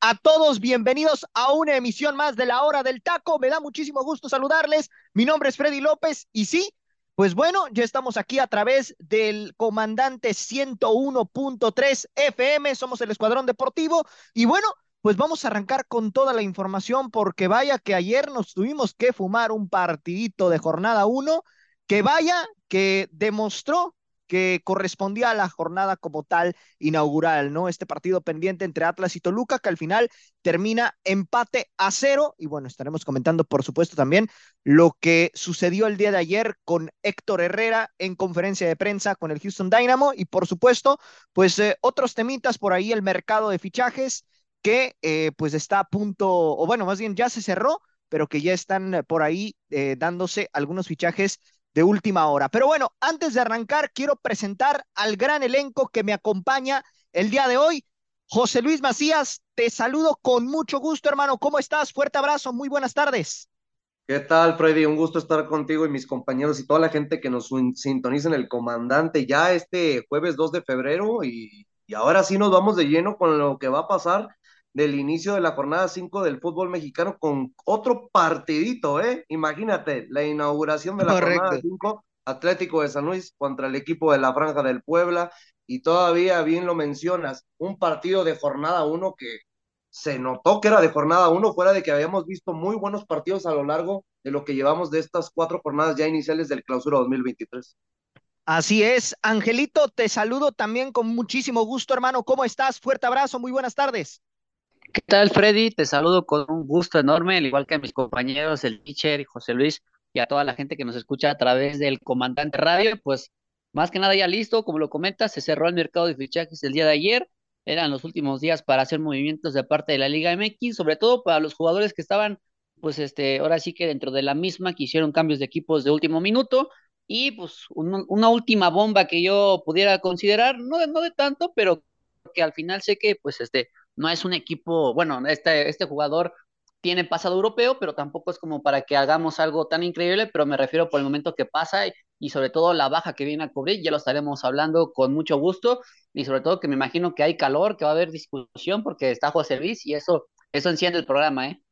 A todos, bienvenidos a una emisión más de la hora del taco. Me da muchísimo gusto saludarles. Mi nombre es Freddy López y sí, pues bueno, ya estamos aquí a través del comandante 101.3 FM, somos el Escuadrón Deportivo y bueno, pues vamos a arrancar con toda la información porque vaya que ayer nos tuvimos que fumar un partidito de jornada 1 que vaya que demostró que correspondía a la jornada como tal inaugural, ¿no? Este partido pendiente entre Atlas y Toluca, que al final termina empate a cero. Y bueno, estaremos comentando, por supuesto, también lo que sucedió el día de ayer con Héctor Herrera en conferencia de prensa con el Houston Dynamo. Y por supuesto, pues eh, otros temitas por ahí, el mercado de fichajes que eh, pues está a punto, o bueno, más bien ya se cerró, pero que ya están por ahí eh, dándose algunos fichajes de última hora. Pero bueno, antes de arrancar, quiero presentar al gran elenco que me acompaña el día de hoy. José Luis Macías, te saludo con mucho gusto, hermano. ¿Cómo estás? Fuerte abrazo, muy buenas tardes. ¿Qué tal, Freddy? Un gusto estar contigo y mis compañeros y toda la gente que nos sintoniza en el comandante ya este jueves 2 de febrero y, y ahora sí nos vamos de lleno con lo que va a pasar del inicio de la jornada 5 del fútbol mexicano con otro partidito, ¿eh? Imagínate, la inauguración de la jornada 5, Atlético de San Luis contra el equipo de la Franja del Puebla, y todavía bien lo mencionas, un partido de jornada 1 que se notó que era de jornada 1, fuera de que habíamos visto muy buenos partidos a lo largo de lo que llevamos de estas cuatro jornadas ya iniciales del clausura 2023. Así es, Angelito, te saludo también con muchísimo gusto, hermano. ¿Cómo estás? Fuerte abrazo, muy buenas tardes. ¿Qué tal, Freddy? Te saludo con un gusto enorme, al igual que a mis compañeros, el teacher y José Luis, y a toda la gente que nos escucha a través del Comandante Radio. Pues más que nada ya listo, como lo comentas, se cerró el mercado de fichajes el día de ayer. Eran los últimos días para hacer movimientos de parte de la Liga MX, sobre todo para los jugadores que estaban, pues este, ahora sí que dentro de la misma, que hicieron cambios de equipos de último minuto. Y pues una última bomba que yo pudiera considerar, no no de tanto, pero que al final sé que pues este no es un equipo, bueno, este, este jugador tiene pasado europeo, pero tampoco es como para que hagamos algo tan increíble, pero me refiero por el momento que pasa y, sobre todo la baja que viene a cubrir, ya lo estaremos hablando con mucho gusto y sobre todo que me imagino que hay calor, que va a haber discusión porque está José Luis y eso, eso enciende el programa, ¿eh?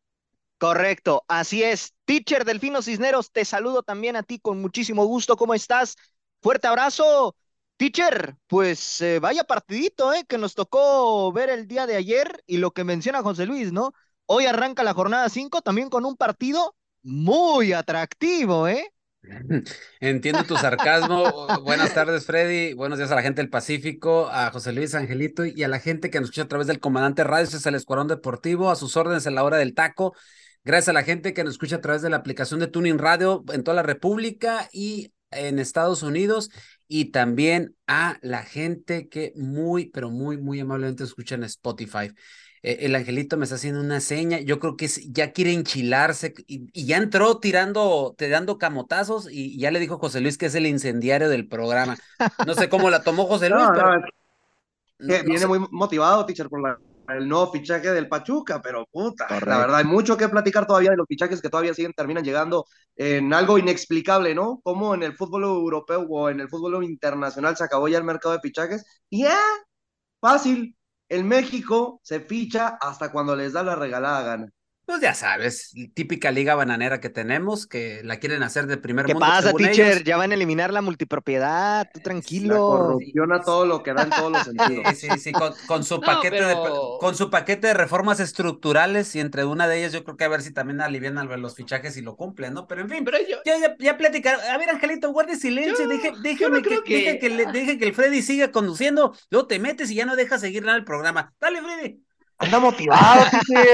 Correcto, así es. Teacher Delfino Cisneros, te saludo también a ti con muchísimo gusto. ¿Cómo estás? Fuerte abrazo. Teacher, pues eh, vaya partidito, ¿eh? Que nos tocó ver el día de ayer y lo que menciona José Luis, ¿no? Hoy arranca la jornada 5 también con un partido muy atractivo, ¿eh? Entiendo tu sarcasmo. Buenas tardes, Freddy. Buenos días a la gente del Pacífico, a José Luis Angelito y a la gente que nos escucha a través del Comandante Radio. Este es el Escuadrón Deportivo, a sus órdenes en la hora del taco. Gracias a la gente que nos escucha a través de la aplicación de Tuning Radio en toda la República y en Estados Unidos y también a la gente que muy, pero muy, muy amablemente escucha en Spotify. Eh, el angelito me está haciendo una seña, yo creo que ya quiere enchilarse y, ya entró tirando, te dando camotazos y ya le dijo José Luis que es el incendiario del programa. No sé cómo la tomó José Luis, pero... viene muy motivado, teacher, por la el nuevo fichaje del Pachuca, pero puta, la verdad, hay mucho que platicar todavía de los fichajes que todavía siguen, terminan llegando en algo inexplicable, ¿no? Como en el fútbol europeo o en el fútbol internacional se acabó ya el mercado de fichajes, y ya, fácil, en México se ficha hasta cuando les da la regalada gana. Pues ya sabes, típica liga bananera que tenemos, que la quieren hacer de primer ¿Qué mundo. ¿Qué pasa, teacher? Ya van a eliminar la multipropiedad, tú tranquilo. La corrupción a todo lo que da en todos los sentidos. Sí, sí, sí, con, su paquete de, con su paquete de reformas estructurales y entre una de ellas yo creo que a ver si también alivian los fichajes y lo cumplen, ¿no? Pero en fin, pero yo, ya, ya, ya platicar. A ver, Angelito, guarde silencio, dije, déjame que, que... que, que el Freddy siga conduciendo, luego te metes y ya no dejas seguir nada el programa. Dale, Freddy. Anda motivado,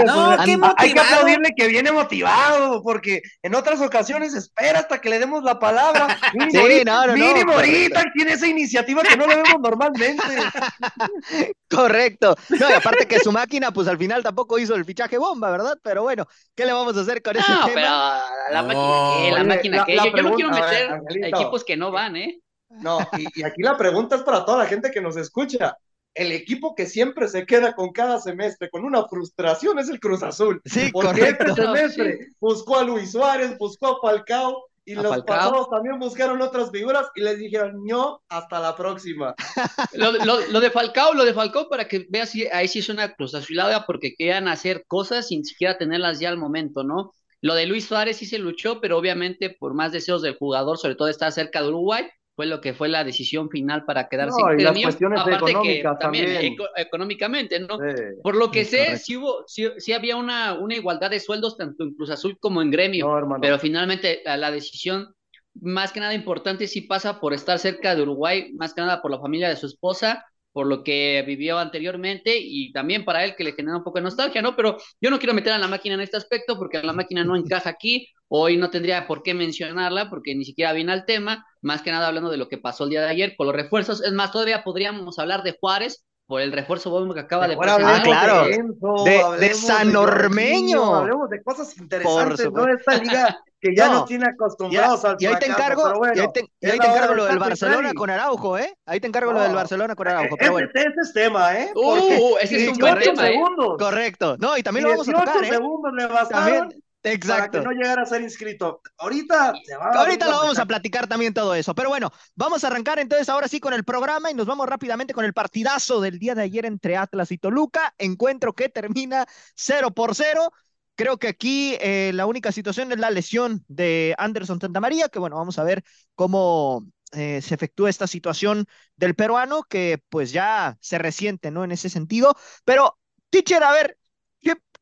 no, qué motivado. Hay que aplaudirle que viene motivado, porque en otras ocasiones espera hasta que le demos la palabra. Mínimo, sí, no, no, mínimo ahorita tiene esa iniciativa que no le vemos normalmente. Correcto. No, y aparte que su máquina, pues al final tampoco hizo el fichaje bomba, ¿verdad? Pero bueno, ¿qué le vamos a hacer con ese tema? pero la máquina que, la máquina que. yo, no quiero meter equipos que no van, ¿eh? No, y, y aquí la pregunta es para toda la gente que nos escucha el equipo que siempre se queda con cada semestre con una frustración es el Cruz Azul. Sí, porque correcto. este semestre buscó a Luis Suárez, buscó a Falcao y los pasados también buscaron otras figuras y les dijeron, no, hasta la próxima. lo, lo, de Falcao, lo de Falcao, para que veas, ahí sí es una cruz azulada porque querían hacer cosas sin siquiera tenerlas ya al momento, ¿no? Lo de Luis Suárez sí se luchó, pero obviamente por más deseos del jugador, sobre todo estar cerca de Uruguay, fue lo que fue la decisión final para quedarse no, y las cuestiones aparte que también, económicamente, ¿no? Por lo que sé, sí, hubo, sí, había una, una igualdad de sueldos tanto en Cruz Azul como en Gremio, pero finalmente la, la, decisión más que nada importante sí pasa por estar cerca de Uruguay, más que nada por la familia de su esposa por lo que vivió anteriormente y también para él que le genera un poco de nostalgia, ¿no? Pero yo no quiero meter a la máquina en este aspecto porque la máquina no encaja aquí, hoy no tendría por qué mencionarla porque ni siquiera viene al tema, más que nada hablando de lo que pasó el día de ayer con los refuerzos, es más, todavía podríamos hablar de Juárez, por el refuerzo bombo que acaba de, pasar. Ah, claro. De, de, San Ormeño. Hablemos de cosas interesantes, ¿no? Esta liga que ya no, nos tiene acostumbrados al Y ahí te encargo, bueno, y ahí te, y ahí te encargo lo del Barcelona con Araujo, ¿eh? Ahí te encargo lo del Barcelona con Araujo, pero bueno. Ese, ese es tema, ¿eh? Uh, ese es un buen tema, ¿eh? Correcto. No, y también lo vamos a tocar, ¿eh? segundos le bastaron también, Exacto. Para que no llegara a ser inscrito. Ahorita Ahorita lo vamos a platicar también todo eso. Pero bueno, vamos a arrancar entonces ahora sí con el programa y nos vamos rápidamente con el partidazo del día de ayer entre Atlas y Toluca. Encuentro que termina 0 por 0. Creo que aquí eh, la única situación es la lesión de Anderson Santamaría, que bueno, vamos a ver cómo eh, se efectúa esta situación del peruano, que pues ya se resiente, ¿no? En ese sentido. Pero, teacher, a ver,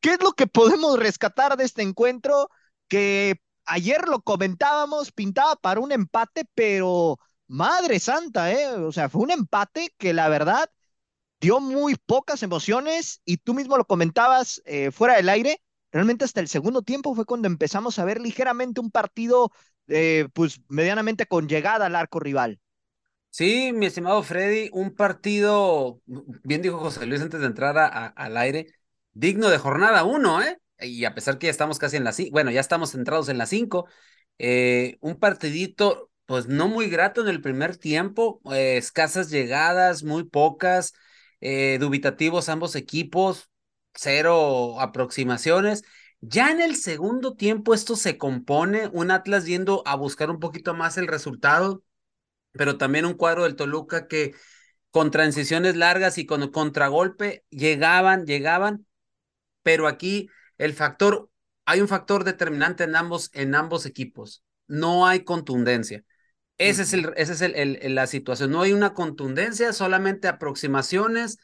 ¿Qué es lo que podemos rescatar de este encuentro? Que ayer lo comentábamos, pintaba para un empate, pero madre santa, ¿eh? O sea, fue un empate que la verdad dio muy pocas emociones y tú mismo lo comentabas eh, fuera del aire. Realmente hasta el segundo tiempo fue cuando empezamos a ver ligeramente un partido, eh, pues medianamente con llegada al arco rival. Sí, mi estimado Freddy, un partido, bien dijo José Luis antes de entrar al aire, digno de jornada uno, ¿eh? Y a pesar que ya estamos casi en la bueno, ya estamos centrados en la cinco, eh, un partidito, pues no muy grato en el primer tiempo, eh, escasas llegadas, muy pocas, eh, dubitativos ambos equipos, cero aproximaciones. Ya en el segundo tiempo esto se compone, un Atlas yendo a buscar un poquito más el resultado, pero también un cuadro del Toluca que con transiciones largas y con contragolpe llegaban, llegaban, pero aquí el factor, hay un factor determinante en ambos, en ambos equipos. No hay contundencia. Ese es, el, ese es el, la situación. No hay una contundencia, solamente aproximaciones.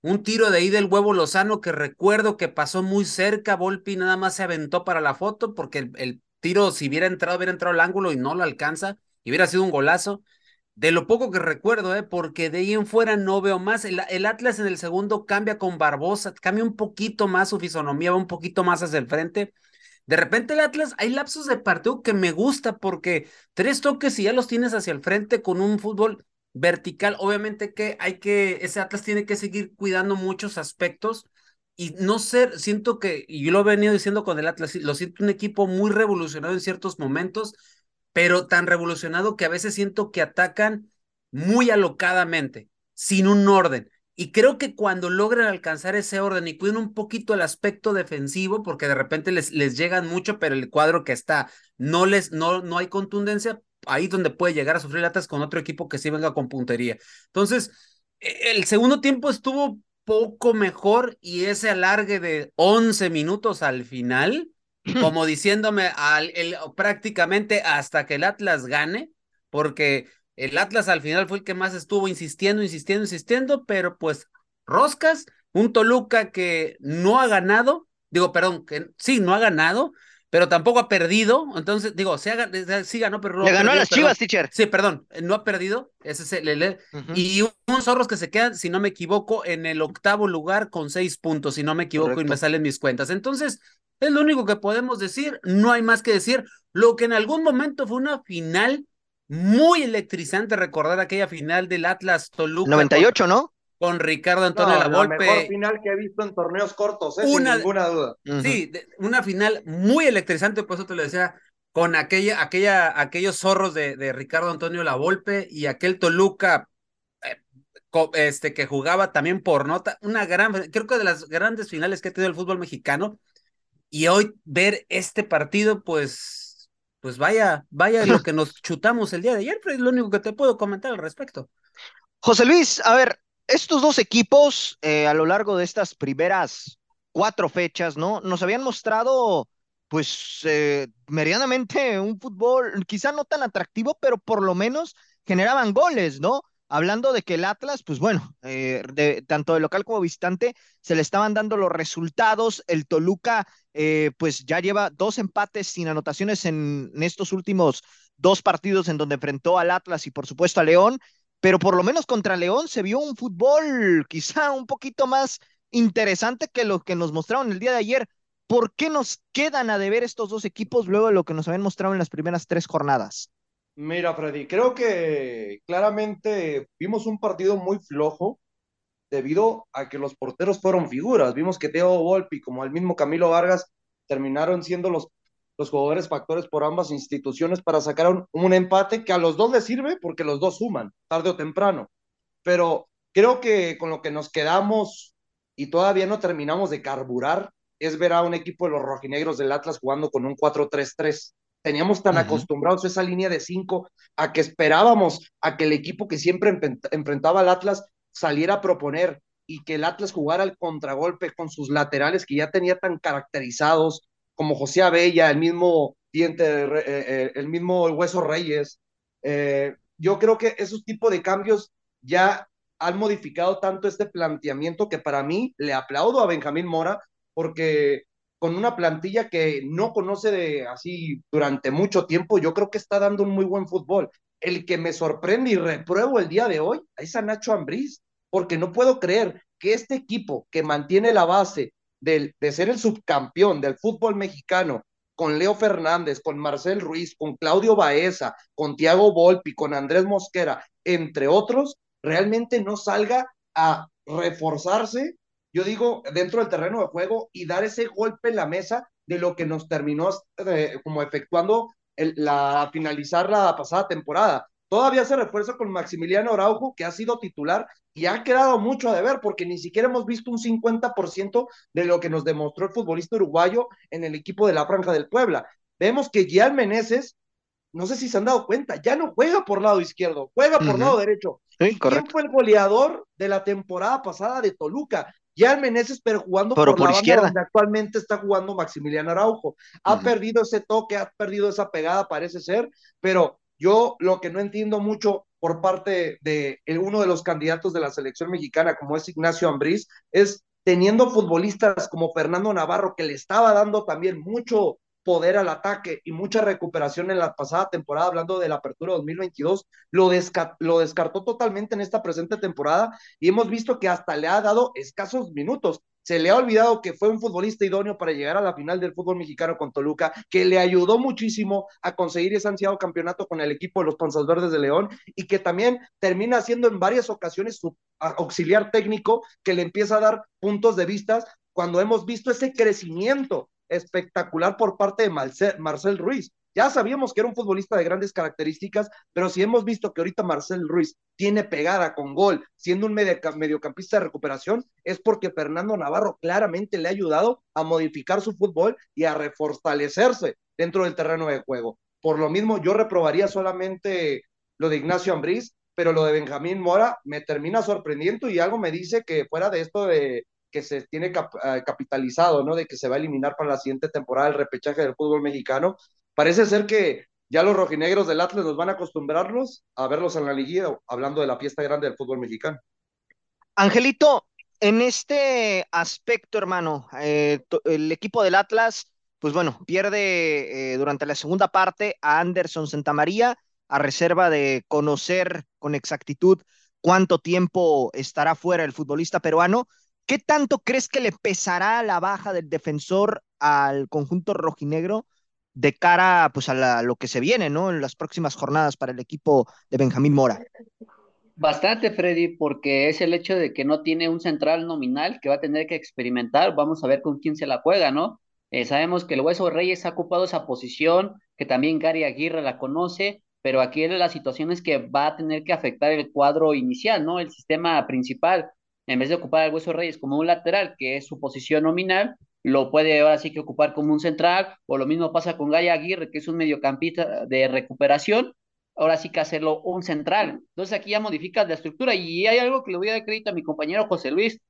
Un tiro de ahí del huevo Lozano que recuerdo que pasó muy cerca. Volpi nada más se aventó para la foto porque el, el tiro, si hubiera entrado, hubiera entrado al ángulo y no lo alcanza. Y hubiera sido un golazo de lo poco que recuerdo, ¿eh? porque de ahí en fuera no veo más. El, Atlas en el segundo cambia con Barbosa, cambia un poquito más su fisonomía, va un poquito más hacia el frente. De repente el Atlas, hay lapsos de partido que me gusta porque tres toques y ya los tienes hacia el frente con un fútbol vertical. Obviamente que hay que, ese Atlas tiene que seguir cuidando muchos aspectos y no ser, siento que, y yo lo he venido diciendo con el Atlas, lo siento un equipo muy revolucionado en ciertos momentos, pero tan revolucionado que a veces siento que atacan muy alocadamente, sin un orden. Y creo que cuando logran alcanzar ese orden y cuidan un poquito el aspecto defensivo, porque de repente les, les llegan mucho, pero el cuadro que está no les, no, no hay contundencia, ahí donde puede llegar a sufrir latas con otro equipo que sí venga con puntería. Entonces, e, el segundo tiempo estuvo poco mejor y ese alargue de 11 minutos al final, como diciéndome al, el, prácticamente hasta que el Atlas gane, porque el Atlas al final fue el que más estuvo insistiendo, insistiendo, insistiendo, pero pues Roscas, un Toluca que no ha ganado, digo, perdón, que sí, no ha ganado, pero tampoco ha perdido. Entonces, digo, sí, sí ganó, pero no Le ganó a las Chivas, teacher. Sí, perdón, no ha perdido. Ese es el, Y unos zorros que se quedan, si no me equivoco, en el octavo lugar con seis puntos, si no me equivoco, y me salen mis cuentas. Entonces, es lo único que podemos decir. No hay más que decir. Lo que en algún momento fue una final muy electrizante, recordar aquella final del Atlas Toluca. 98, ¿no? Con Ricardo Antonio La Lavolpe. La mejor final que he visto en torneos cortos, ¿eh? sin ninguna duda. Sí, una final muy electrizante, por eso te lo decía, con aquella, aquella, aquellos zorros de, de Ricardo Antonio Lavolpe y aquel Toluca eh, este, que jugaba también por nota, una gran, creo que de las grandes finales que ha tenido el fútbol mexicano. Y hoy ver este partido, pues, pues vaya, vaya lo que nos chutamos el día de ayer, es lo único que te puedo comentar al respecto. José Luis, a ver, estos dos equipos eh, a lo largo de estas primeras cuatro fechas, ¿no? Nos habían mostrado, pues, eh, medianamente un fútbol, quizá no tan atractivo, pero por lo menos generaban goles, ¿no? Hablando de que el Atlas, pues bueno, eh, de, tanto de local como visitante, se le estaban dando los resultados. El Toluca, pues ya lleva dos empates sin anotaciones en, en estos últimos dos partidos en donde enfrentó al Atlas y por supuesto a León pero por lo menos contra León se vio un fútbol quizá un poquito más interesante que lo que nos mostraron el día de ayer. ¿Por qué nos quedan a deber estos dos equipos luego de lo que nos habían mostrado en las primeras tres jornadas? Mira, Freddy, creo que claramente vimos un partido muy flojo debido a que los porteros fueron figuras. Vimos que Teo Volpi, como el mismo Camilo Vargas, terminaron siendo los los jugadores factores por ambas instituciones para sacar un, empate que a los dos les sirve porque los dos suman, tarde o temprano. Pero creo que con lo que nos quedamos y todavía no terminamos de carburar es ver a un equipo de los rojinegros del Atlas jugando con un 4-3-3. Teníamos tan acostumbrados a esa línea de cinco a que esperábamos a que el equipo que siempre enfrentaba al Atlas saliera a proponer y que el Atlas jugara al contragolpe con sus laterales que ya tenía tan caracterizados, como José Abella, el mismo diente, eh, eh, el mismo Hueso Reyes. Eh, yo creo que esos tipos de cambios ya han modificado tanto este planteamiento que para mí le aplaudo a Benjamín Mora porque con una plantilla que no conoce de así durante mucho tiempo, yo creo que está dando un muy buen fútbol. El que me sorprende y repruebo el día de hoy es a Nacho Ambriz, porque no puedo creer que este equipo que mantiene la base de, ser el subcampeón del fútbol mexicano con Leo Fernández, con Marcel Ruiz, con Claudio Baeza, con Tiago Volpi, con Andrés Mosquera, entre otros, realmente no salga a reforzarse, yo digo, dentro del terreno de juego y dar ese golpe en la mesa de lo que nos terminó eh, como efectuando el, la finalizar la pasada temporada. Todavía se refuerza con Maximiliano Araujo, que ha sido titular y ha quedado mucho a deber, porque ni siquiera hemos visto un 50% de lo que nos demostró el futbolista uruguayo en el equipo de la Franja del Puebla. Vemos que Gian Meneses, no sé si se han dado cuenta, ya no juega por lado izquierdo, juega por lado derecho. Sí, ¿Quién fue el goleador de la temporada pasada de Toluca? Gian Meneses, pero jugando por, la izquierda. donde actualmente está jugando Maximiliano Araujo. Ha perdido ese toque, ha perdido esa pegada, parece ser, pero yo lo que no entiendo mucho por parte de uno de los candidatos de la selección mexicana, como es Ignacio Ambriz, es teniendo futbolistas como Fernando Navarro, que le estaba dando también mucho poder al ataque y mucha recuperación en la pasada temporada, hablando de la apertura 2022, lo, lo descartó totalmente en esta presente temporada y hemos visto que hasta le ha dado escasos minutos. Se le ha olvidado que fue un futbolista idóneo para llegar a la final del fútbol mexicano con Toluca, que le ayudó muchísimo a conseguir ese ansiado campeonato con el equipo de los Panzas Verdes de León y que también termina siendo en varias ocasiones su auxiliar técnico que le empieza a dar puntos de vista cuando hemos visto ese crecimiento espectacular por parte de Marcel Ruiz. Ya sabíamos que era un futbolista de grandes características, pero si hemos visto que ahorita Marcel Ruiz tiene pegada con gol, siendo un mediocampista de recuperación, es porque Fernando Navarro claramente le ha ayudado a modificar su fútbol y a refortalecerse dentro del terreno de juego. Por lo mismo, yo reprobaría solamente lo de Ignacio Ambriz, pero lo de Benjamín Mora me termina sorprendiendo y algo me dice que fuera de esto de que se tiene eh, capitalizado, ¿no? De que se va a eliminar para la siguiente temporada el repechaje del fútbol mexicano, Parece ser que ya los rojinegros del Atlas nos van a acostumbrarlos a verlos en la liguilla, hablando de la fiesta grande del fútbol mexicano. Angelito, en este aspecto, hermano, eh, el equipo del Atlas pues bueno, pierde eh, durante la segunda parte a Anderson Santamaría a reserva de conocer con exactitud cuánto tiempo estará fuera el futbolista peruano. ¿Qué tanto crees que le pesará la baja del defensor al conjunto rojinegro de cara pues, a, lo que se viene ¿no? en las próximas jornadas para el equipo de Benjamín Mora? Bastante, Freddy, porque es el hecho de que no tiene un central nominal que va a tener que experimentar. Vamos a ver con quién se la juega, ¿no? Eh, sabemos que el Hueso Reyes ha ocupado esa posición, que también Gary Aguirre la conoce, pero aquí la situación es que va a tener que afectar el cuadro inicial, ¿no? El sistema principal, en vez de ocupar al Hueso Reyes como un lateral, que es su posición nominal, lo puede ahora sí que ocupar como un central, o lo mismo pasa con Gary Aguirre, que es un mediocampista de recuperación, ahora sí que hacerlo un central. Entonces aquí ya modificas la estructura y hay algo que le voy a dar crédito a mi compañero José Luis.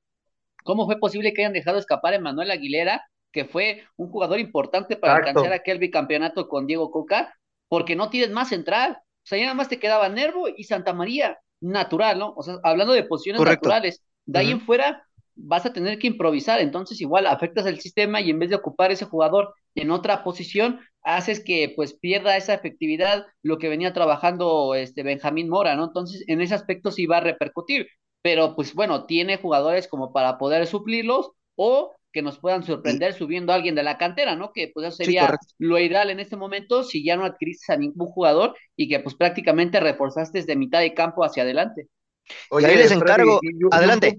¿Cómo fue posible que hayan dejado escapar a Manuel Aguilera que fue un jugador importante para alcanzar aquel bicampeonato con Diego Coca, porque no tienes más central. O sea, ya nada más te quedaba Nervo y Santa María, natural, ¿no? O sea, hablando de posiciones naturales. De ahí en fuera vas a tener que improvisar, entonces igual afectas el sistema y en vez de ocupar ese jugador en otra posición, haces que pues pierda esa efectividad lo que venía trabajando este Benjamín Mora, ¿no? Entonces, en ese aspecto sí va a repercutir, pero pues bueno, tiene jugadores como para poder suplirlos o que nos puedan sorprender subiendo a alguien de la cantera, ¿no? Que pues eso sería lo ideal en este momento si ya no adquiriste a ningún jugador y que pues prácticamente reforzaste desde mitad de campo hacia adelante. Oye, ahí les encargo, adelante.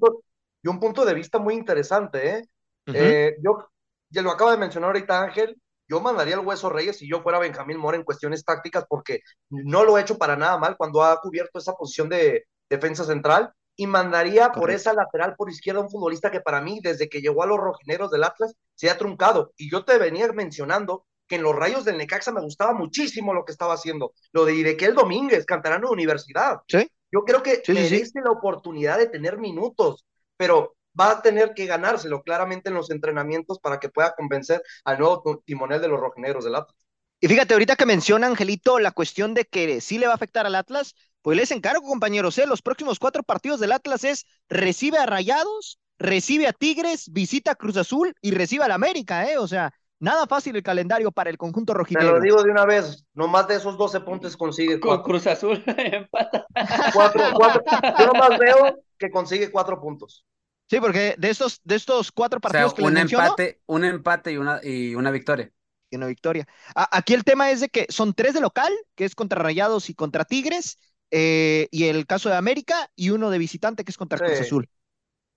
Y un, punto, de vista muy interesante, ¿eh? eh yo, ya lo acaba de mencionar ahorita Ángel, yo mandaría al Hueso Reyes si yo fuera Benjamín Mora en cuestiones tácticas porque no lo he hecho para nada mal cuando ha cubierto esa posición de defensa central y mandaría por esa lateral por izquierda un futbolista que para mí, desde que llegó a los rojineros del Atlas, se ha truncado. Y yo te venía mencionando que en los rayos del Necaxa me gustaba muchísimo lo que estaba haciendo. Lo de Idequel Domínguez, cantarano de universidad. ¿Sí? Yo creo que merece la oportunidad de tener minutos, pero va a tener que ganárselo claramente en los entrenamientos para que pueda convencer al nuevo timonel de los rojineros del Atlas. Y fíjate, ahorita que menciona Angelito la cuestión de que sí le va a afectar al Atlas, pues les encargo, compañeros, ¿eh? los próximos cuatro partidos del Atlas es recibe a Rayados, recibe a Tigres, visita a Cruz Azul y recibe al América, ¿eh? O sea, nada fácil el calendario para el conjunto rojinegro. Te lo digo de una vez, nomás de esos 12 puntos consigue Con Cruz Azul empata. Cuatro, cuatro. Yo nomás veo que consigue cuatro puntos. Sí, porque de estos, de estos cuatro partidos que un empate, un empate y una, y una victoria. Y una victoria. aquí el tema es de que son tres de local, que es contra Rayados y contra Tigres, eh, y el caso de América y uno de visitante que es contra Cruz Azul.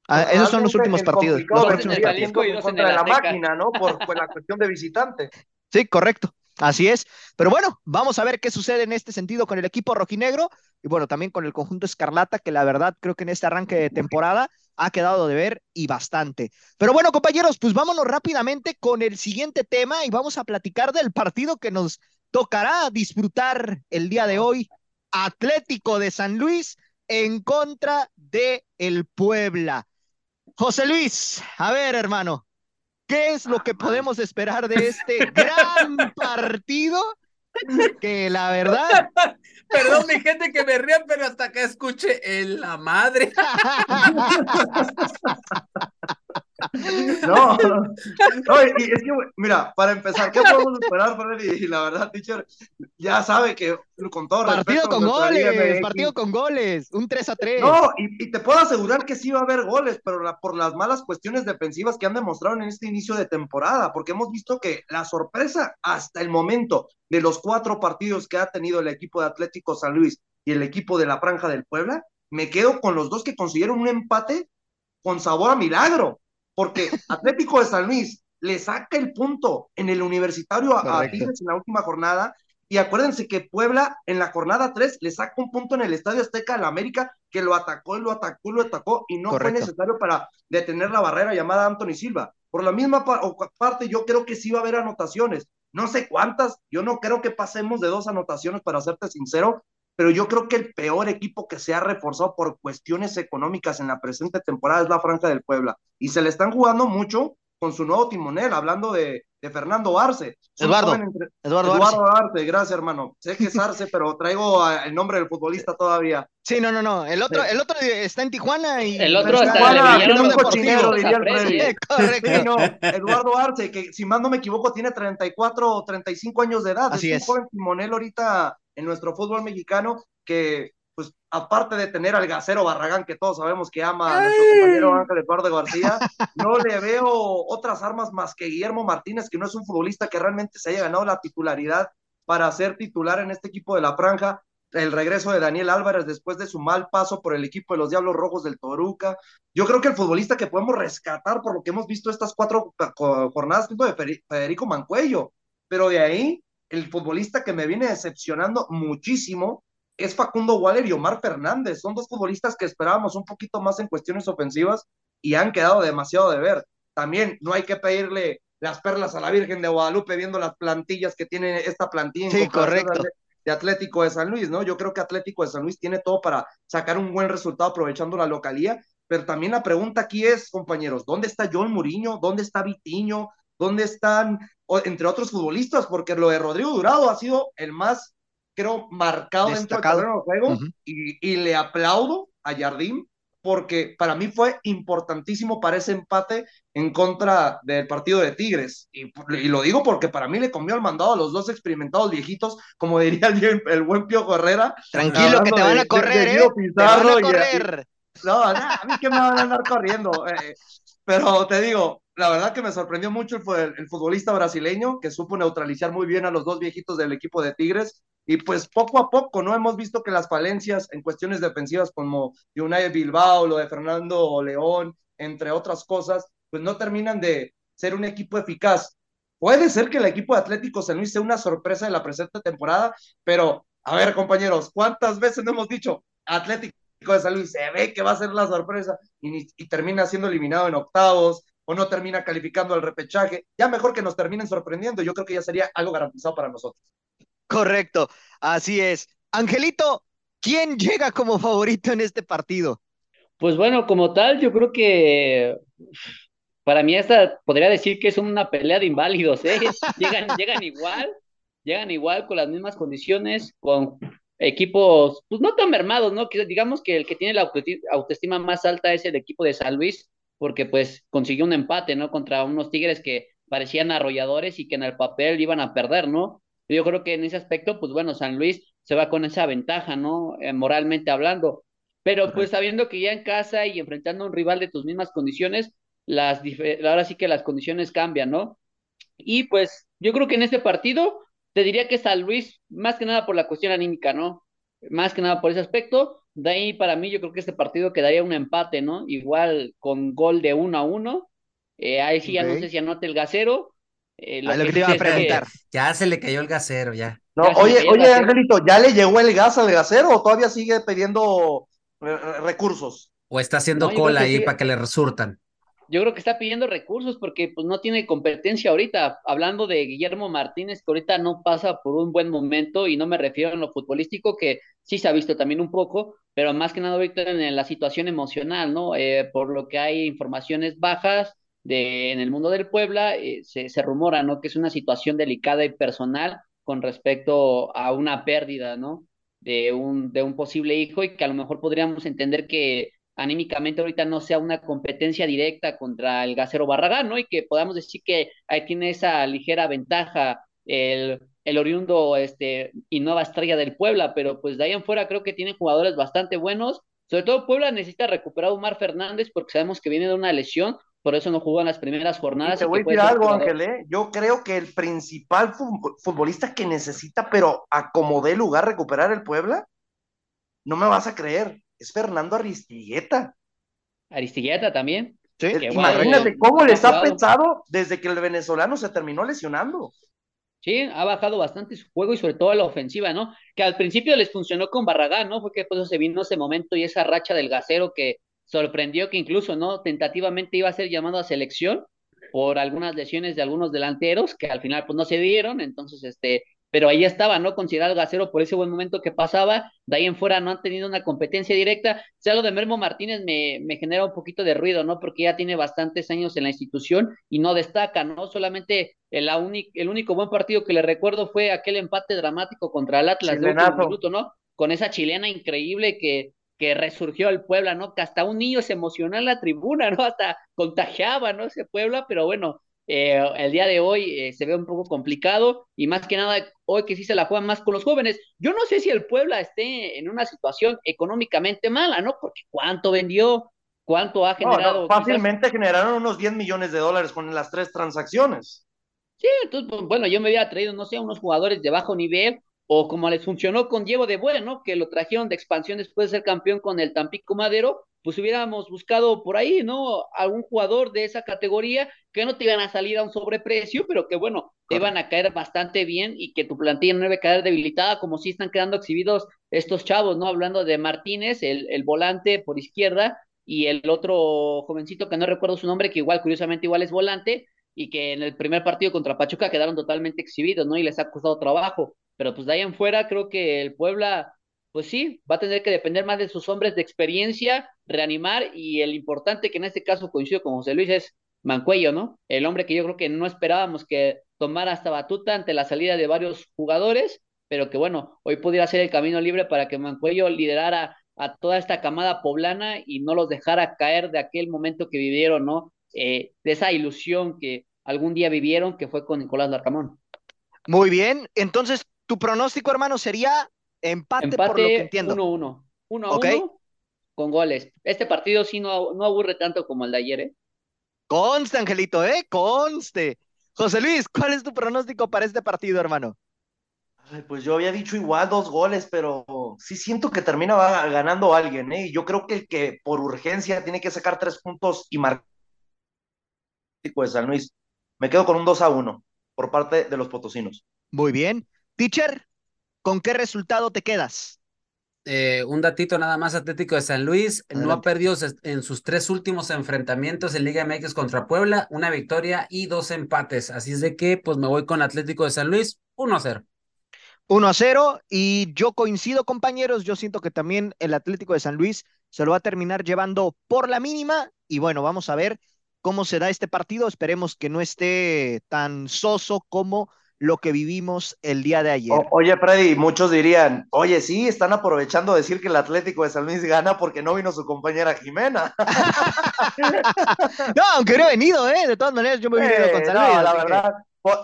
Ah, esos son los últimos partidos. Los próximos partidos. contra la máquina, ¿no? Por, la cuestión de visitante. Sí, correcto. Así es. Pero bueno, vamos a ver qué sucede en este sentido con el equipo rojinegro y bueno, también con el conjunto Escarlata, que la verdad creo que en este arranque de temporada ha quedado de ver y bastante. Pero bueno, compañeros, pues vámonos rápidamente con el siguiente tema y vamos a platicar del partido que nos tocará disfrutar el día de hoy Atlético de San Luis en contra de el Puebla. José Luis, a ver, hermano, ¿qué es lo que podemos esperar de este gran partido? Que la verdad. Perdón, mi gente que me rían, pero hasta que escuche en la madre. No, no y es que, mira, para empezar, ¿qué podemos esperar, Freddy? Y la verdad, teacher, ya sabe que con todo partido con goles, partido con goles, un 3 a 3. No, y, te puedo asegurar que sí va a haber goles, pero por las malas cuestiones defensivas que han demostrado en este inicio de temporada, porque hemos visto que la sorpresa hasta el momento de los cuatro partidos que ha tenido el equipo de Atlético San Luis y el equipo de la Franja del Puebla, me quedo con los dos que consiguieron un empate con sabor a milagro porque Atlético de San Luis le saca el punto en el universitario a, Tigres en la última jornada. Y acuérdense que Puebla en la jornada 3 le saca un punto en el Estadio Azteca la América que lo atacó y lo atacó y lo atacó y no fue necesario para detener la barrera llamada Anthony Silva. Por la misma parte, yo creo que sí va a haber anotaciones. No sé cuántas, yo no creo que pasemos de dos anotaciones, para serte sincero, pero yo creo que el peor equipo que se ha reforzado por cuestiones económicas en la presente temporada es la Franja del Puebla. Y se le están jugando mucho con su nuevo timonel, hablando de, de Fernando Arce. Eduardo, Eduardo, Eduardo Arce. gracias hermano. Sé que es Arce, pero traigo el nombre del futbolista todavía. Sí, no, no, no. El otro, el otro está en Tijuana y el otro está, en el un cochinero, diría el Freddy. Correcto. no, Eduardo Arce, que si más no me equivoco, tiene 34 o 35 años de edad. Así es, un joven timonel ahorita en nuestro fútbol mexicano que pues aparte de tener al gasero Barragán, que todos sabemos que ama a nuestro compañero Ángel Eduardo García, no le veo otras armas más que Guillermo Martínez, que no es un futbolista que realmente se haya ganado la titularidad para ser titular en este equipo de la franja. El regreso de Daniel Álvarez después de su mal paso por el equipo de los Diablos Rojos del Toruca. Yo creo que el futbolista que podemos rescatar por lo que hemos visto estas cuatro jornadas de Federico Mancuello, pero de ahí el futbolista que me viene decepcionando muchísimo es Facundo Waller y Omar Fernández. Son dos futbolistas que esperábamos un poquito más en cuestiones ofensivas y han quedado demasiado de ver. También no hay que pedirle las perlas a la Virgen de Guadalupe viendo las plantillas que tiene esta plantilla sí, correcto. de Atlético de San Luis, ¿no? Yo creo que Atlético de San Luis tiene todo para sacar un buen resultado aprovechando la localía, pero también la pregunta aquí es, compañeros, ¿dónde está John Muriño? ¿Dónde está Vitiño? ¿Dónde están, entre otros futbolistas? Porque lo de Rodrigo Durado ha sido el más creo, marcado dentro del juego y, le aplaudo a Jardín porque para mí fue importantísimo para ese empate en contra del partido de Tigres. Y, lo digo porque para mí le comió el mandado a los dos experimentados viejitos, como diría el, buen Pío Correra. Tranquilo, que te van a correr, ¿eh? te van a correr. no, a mí que me van a andar corriendo. Eh, pero te digo, la verdad que me sorprendió mucho el, el, futbolista brasileño, que supo neutralizar muy bien a los dos viejitos del equipo de Tigres. Y pues poco a poco, ¿no? Hemos visto que las falencias en cuestiones defensivas como United Bilbao, lo de Fernando León, entre otras cosas, pues no terminan de ser un equipo eficaz. Puede ser que el equipo de Atlético San Luis sea una sorpresa de la presente temporada, pero a ver, compañeros, ¿cuántas veces hemos dicho Atlético de San Luis se ve que va a ser la sorpresa y termina siendo eliminado en octavos o no termina calificando al repechaje? Ya mejor que nos terminen sorprendiendo, yo creo que ya sería algo garantizado para nosotros. Correcto, así es. Angelito, ¿quién llega como favorito en este partido? Pues bueno, como tal, yo creo que para mí esta podría decir que es una pelea de inválidos, ¿eh? Llegan, llegan igual, llegan igual con las mismas condiciones, con equipos, pues no tan mermados, ¿no? digamos que el que tiene la autoestima más alta es el equipo de San Luis, porque pues consiguió un empate, ¿no? Contra unos Tigres que parecían arrolladores y que en el papel iban a perder, ¿no? Yo creo que en ese aspecto, pues bueno, San Luis se va con esa ventaja, ¿no? Eh, moralmente hablando. Pero pues sabiendo que ya en casa y enfrentando a un rival de tus mismas condiciones, las ahora sí que las condiciones cambian, ¿no? Y pues yo creo que en este partido te diría que San Luis, más que nada por la cuestión anímica, ¿no? Más que nada por ese aspecto. De ahí para mí yo creo que este partido quedaría un empate, ¿no? Igual con gol de uno a uno. Eh, ahí sí ya no sé si anote el gasero eh, lo, que, te iba a preguntar. Ya se le cayó el gasero, ya. No, oye, oye, Angelito, ¿ya le llegó el gas al gasero o todavía sigue pidiendo eh, recursos? O está haciendo cola ahí para que le resurtan. Yo creo que está pidiendo recursos porque pues no tiene competencia ahorita. Hablando de Guillermo Martínez, que ahorita no pasa por un buen momento, y no me refiero a lo futbolístico, que sí se ha visto también un poco, pero más que nada ahorita en la situación emocional, ¿no? Eh, por lo que hay informaciones bajas, de, en el mundo del Puebla, eh, se, se, rumora, ¿no? Que es una situación delicada y personal con respecto a una pérdida, ¿no? De un, de un posible hijo y que a lo mejor podríamos entender que anímicamente ahorita no sea una competencia directa contra el Gacero Barragán, ¿no? Y que podamos decir que ahí tiene esa ligera ventaja el, el oriundo este, y nueva estrella del Puebla, pero pues de ahí en fuera creo que tiene jugadores bastante buenos. Sobre todo Puebla necesita recuperar a Omar Fernández porque sabemos que viene de una lesión, por eso no jugó en las primeras jornadas. te voy a decir algo, Ángel, ¿eh? yo creo que el principal futbolista que necesita, pero a como dé lugar recuperar el Puebla, no me vas a creer, es Fernando Aristigueta. Aristigueta también. Sí, imagínate cómo les ha pensado desde que el venezolano se terminó lesionando. Sí, ha bajado bastante su juego y sobre todo la ofensiva, ¿no? Que al principio les funcionó con Barragán, ¿no? Fue que pues se vino ese momento y esa racha del gasero que sorprendió que incluso, ¿no? Tentativamente iba a ser llamado a selección por algunas lesiones de algunos delanteros que al final pues no se dieron, entonces este pero ahí estaba, ¿no? Considerado Gacero por ese buen momento que pasaba, de ahí en fuera no han tenido una competencia directa. sea, lo de Mermo Martínez me, me genera un poquito de ruido, ¿no? Porque ya tiene bastantes años en la institución y no destaca, ¿no? Solamente el, el único buen partido que le recuerdo fue aquel empate dramático contra el Atlas de último minuto, ¿no? Con esa chilena increíble que, que resurgió el Puebla, ¿no? Que hasta un niño se emocionó en la tribuna, ¿no? Hasta contagiaba, ¿no? Ese Puebla, pero bueno, eh, el día de hoy eh, se ve un poco complicado y más que nada hoy que sí se la juegan más con los jóvenes. Yo no sé si el Puebla esté en una situación económicamente mala, ¿no? Porque cuánto vendió, cuánto ha generado. fácilmente generaron unos 10 millones de dólares con las tres transacciones. Sí, entonces, pues, bueno, yo me había traído, no sé, unos jugadores de bajo nivel o como les funcionó con Diego de Bueno, que lo trajeron de expansión después de ser campeón con el Tampico Madero, pues hubiéramos buscado por ahí, ¿no? Algún jugador de esa categoría que no te iban a salir a un sobreprecio, pero que bueno, te iban a caer bastante bien y que tu plantilla no debe caer debilitada, como si están quedando exhibidos estos chavos, ¿no? Hablando de Martínez, el, el volante por izquierda, y el otro jovencito que no recuerdo su nombre, que igual, curiosamente, igual es volante, y que en el primer partido contra Pachuca quedaron totalmente exhibidos, ¿no? Y les ha costado trabajo. Pero pues de ahí en fuera creo que el Puebla, pues sí, va a tener que depender más de sus hombres de experiencia, reanimar y el importante que en este caso coincido con José Luis es Mancuello, ¿no? El hombre que yo creo que no esperábamos que tomara esta batuta ante la salida de varios jugadores, pero que bueno, hoy pudiera ser el camino libre para que Mancuello liderara a toda esta camada poblana y no los dejara caer de aquel momento que vivieron, ¿no? Eh, de esa ilusión que algún día vivieron, que fue con Nicolás Larcamón. Muy bien, entonces tu pronóstico, hermano, sería empate, por lo que entiendo. 1-1. 1-1 con goles. Este partido sí no, no aburre tanto como el de ayer, ¿eh? Conste, Angelito, ¿eh? Conste. José Luis, ¿cuál es tu pronóstico para este partido, hermano? pues yo había dicho igual dos goles, pero sí siento que termina ganando alguien, ¿eh? Yo creo que el que por urgencia tiene que sacar tres puntos y marcar de San Luis. Me quedo con un 2 a 1 por parte de los potosinos. Muy bien. Teacher, ¿con qué resultado te quedas? Eh, un datito nada más Atlético de San Luis, no ha perdido en sus tres últimos enfrentamientos en Liga MX contra Puebla, una victoria y dos empates. Así es de que pues me voy con Atlético de San Luis, 1 a 0. 1 a 0 y yo coincido compañeros, yo siento que también el Atlético de San Luis se lo va a terminar llevando por la mínima y bueno, vamos a ver cómo se da este partido, esperemos que no esté tan soso como lo que vivimos el día de ayer. oye, Freddy, muchos dirían, oye, sí, están aprovechando decir que el Atlético de San Luis gana porque no vino su compañera Jimena. no, aunque no he venido, ¿eh? De todas maneras, yo me he venido con San Luis. No, la verdad.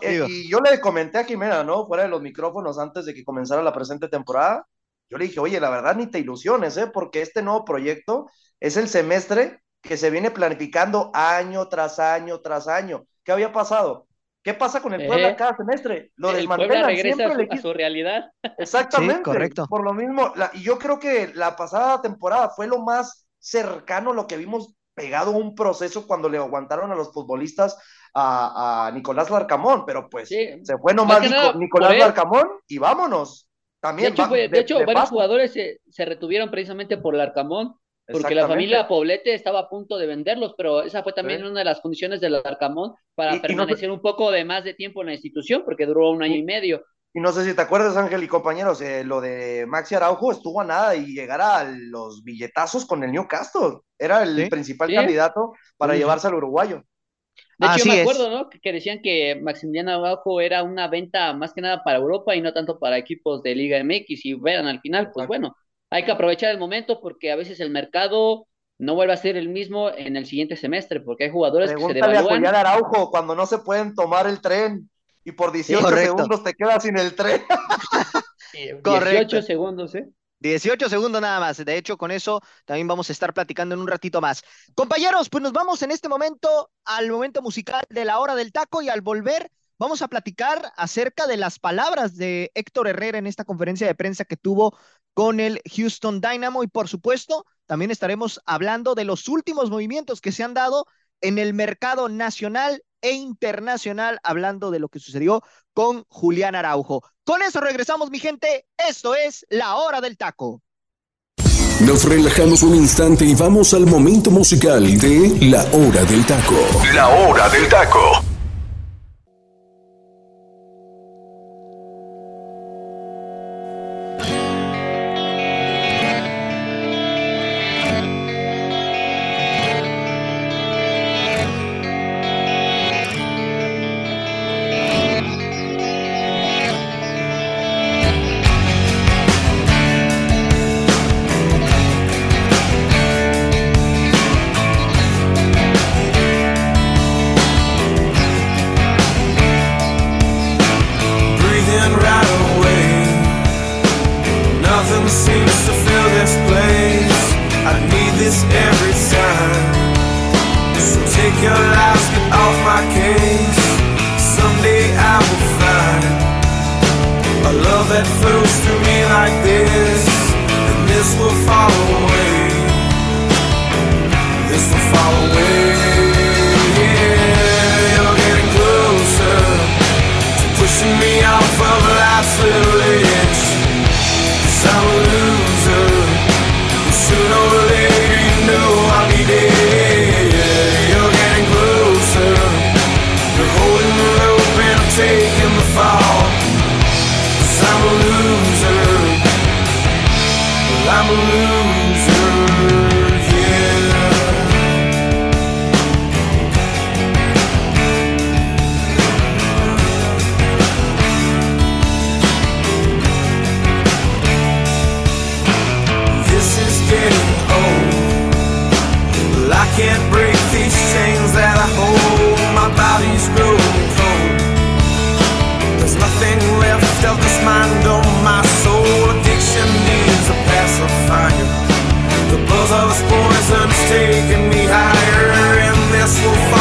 Eh, y yo le comenté a Jimena, ¿no? Fuera de los micrófonos antes de que comenzara la presente temporada. Yo le dije, oye, la verdad ni te ilusiones, ¿eh? Porque este nuevo proyecto es el semestre que se viene planificando año tras año tras año. ¿Qué había pasado? ¿Qué pasa con el Puebla cada semestre? Lo el Puebla regresa a su, realidad. Exactamente. correcto. Por lo mismo, y yo creo que la pasada temporada fue lo más cercano a lo que vimos pegado a un proceso cuando le aguantaron a los futbolistas a, Nicolás Larcamón, pero pues se fue nomás Nicolás Larcamón y vámonos. También de hecho, varios jugadores se, se, retuvieron precisamente por Larcamón porque la familia Poblete estaba a punto de venderlos, pero esa fue también una de las condiciones del Arcamón para permanecer un poco de más de tiempo en la institución, porque duró un año y medio. Y no sé si te acuerdas, Ángel y compañeros, eh, lo de Maxi Araujo estuvo a nada y llegar a los billetazos con el Newcastle. Era el principal candidato para llevarse al uruguayo. De hecho, yo me acuerdo, ¿no? Que, decían que Maximiliano Araujo era una venta más que nada para Europa y no tanto para equipos de Liga MX. Y vean, al final, pues bueno, hay que aprovechar el momento porque a veces el mercado no vuelve a ser el mismo en el siguiente semestre, porque hay jugadores que se devalúan. a Julián Araujo cuando no se pueden tomar el tren y por 18 segundos te quedas sin el tren. 18 segundos, ¿eh? 18 segundos nada más. De hecho, con eso también vamos a estar platicando en un ratito más. Compañeros, pues nos vamos en este momento al momento musical de la hora del taco y al volver vamos a platicar acerca de las palabras de Héctor Herrera en esta conferencia de prensa que tuvo con el Houston Dynamo y por supuesto también estaremos hablando de los últimos movimientos que se han dado en el mercado nacional e internacional, hablando de lo que sucedió con Julián Araujo. Con eso regresamos, mi gente. Esto es La Hora del Taco. Nos relajamos un instante y vamos al momento musical de La Hora del Taco. La Hora del Taco. I'm a loser. successful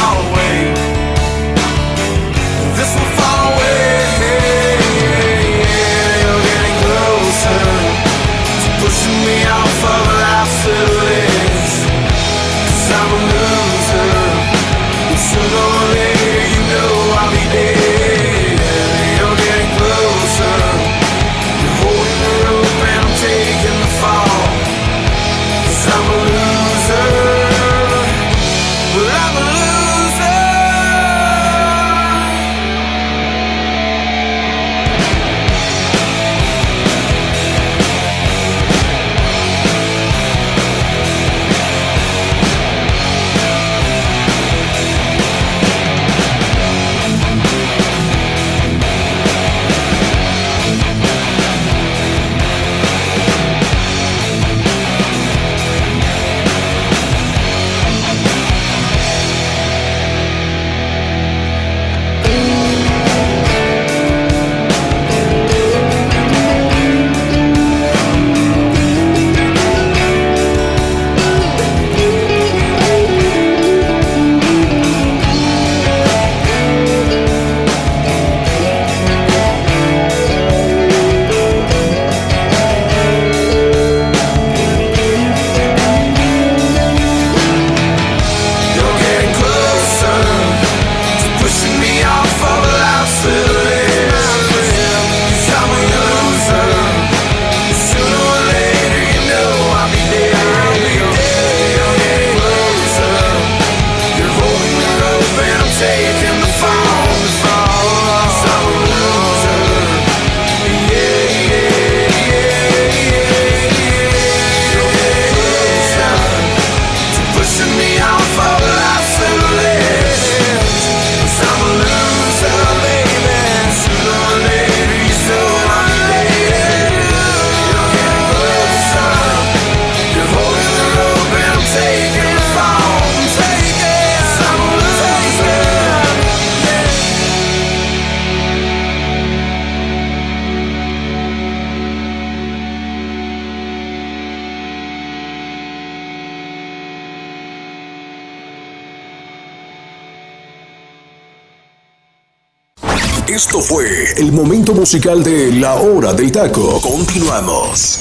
musical de La Hora del Taco. Continuamos.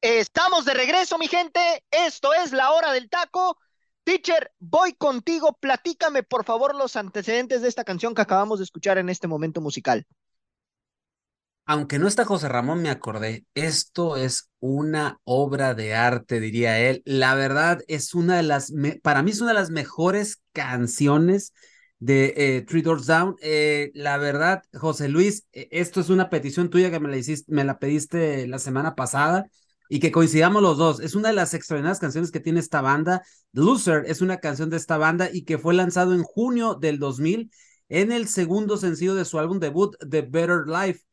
Estamos de regreso, mi gente. Esto es la hora del taco. Teacher, voy contigo. Platícame, por favor, los antecedentes de esta canción que acabamos de escuchar en este momento musical. Aunque no está José Ramón, me acordé, esto es una obra de arte, diría él. La verdad es una de las, me- para mí es una de las mejores canciones de eh, Three Doors Down. Eh, la verdad, José Luis, eh, esto es una petición tuya que me la hiciste, me la pediste la semana pasada y que coincidamos los dos. Es una de las extraordinarias canciones que tiene esta banda. Loser es una canción de esta banda y que fue lanzado en junio del 2000 en el segundo sencillo de su álbum debut, The Better Life.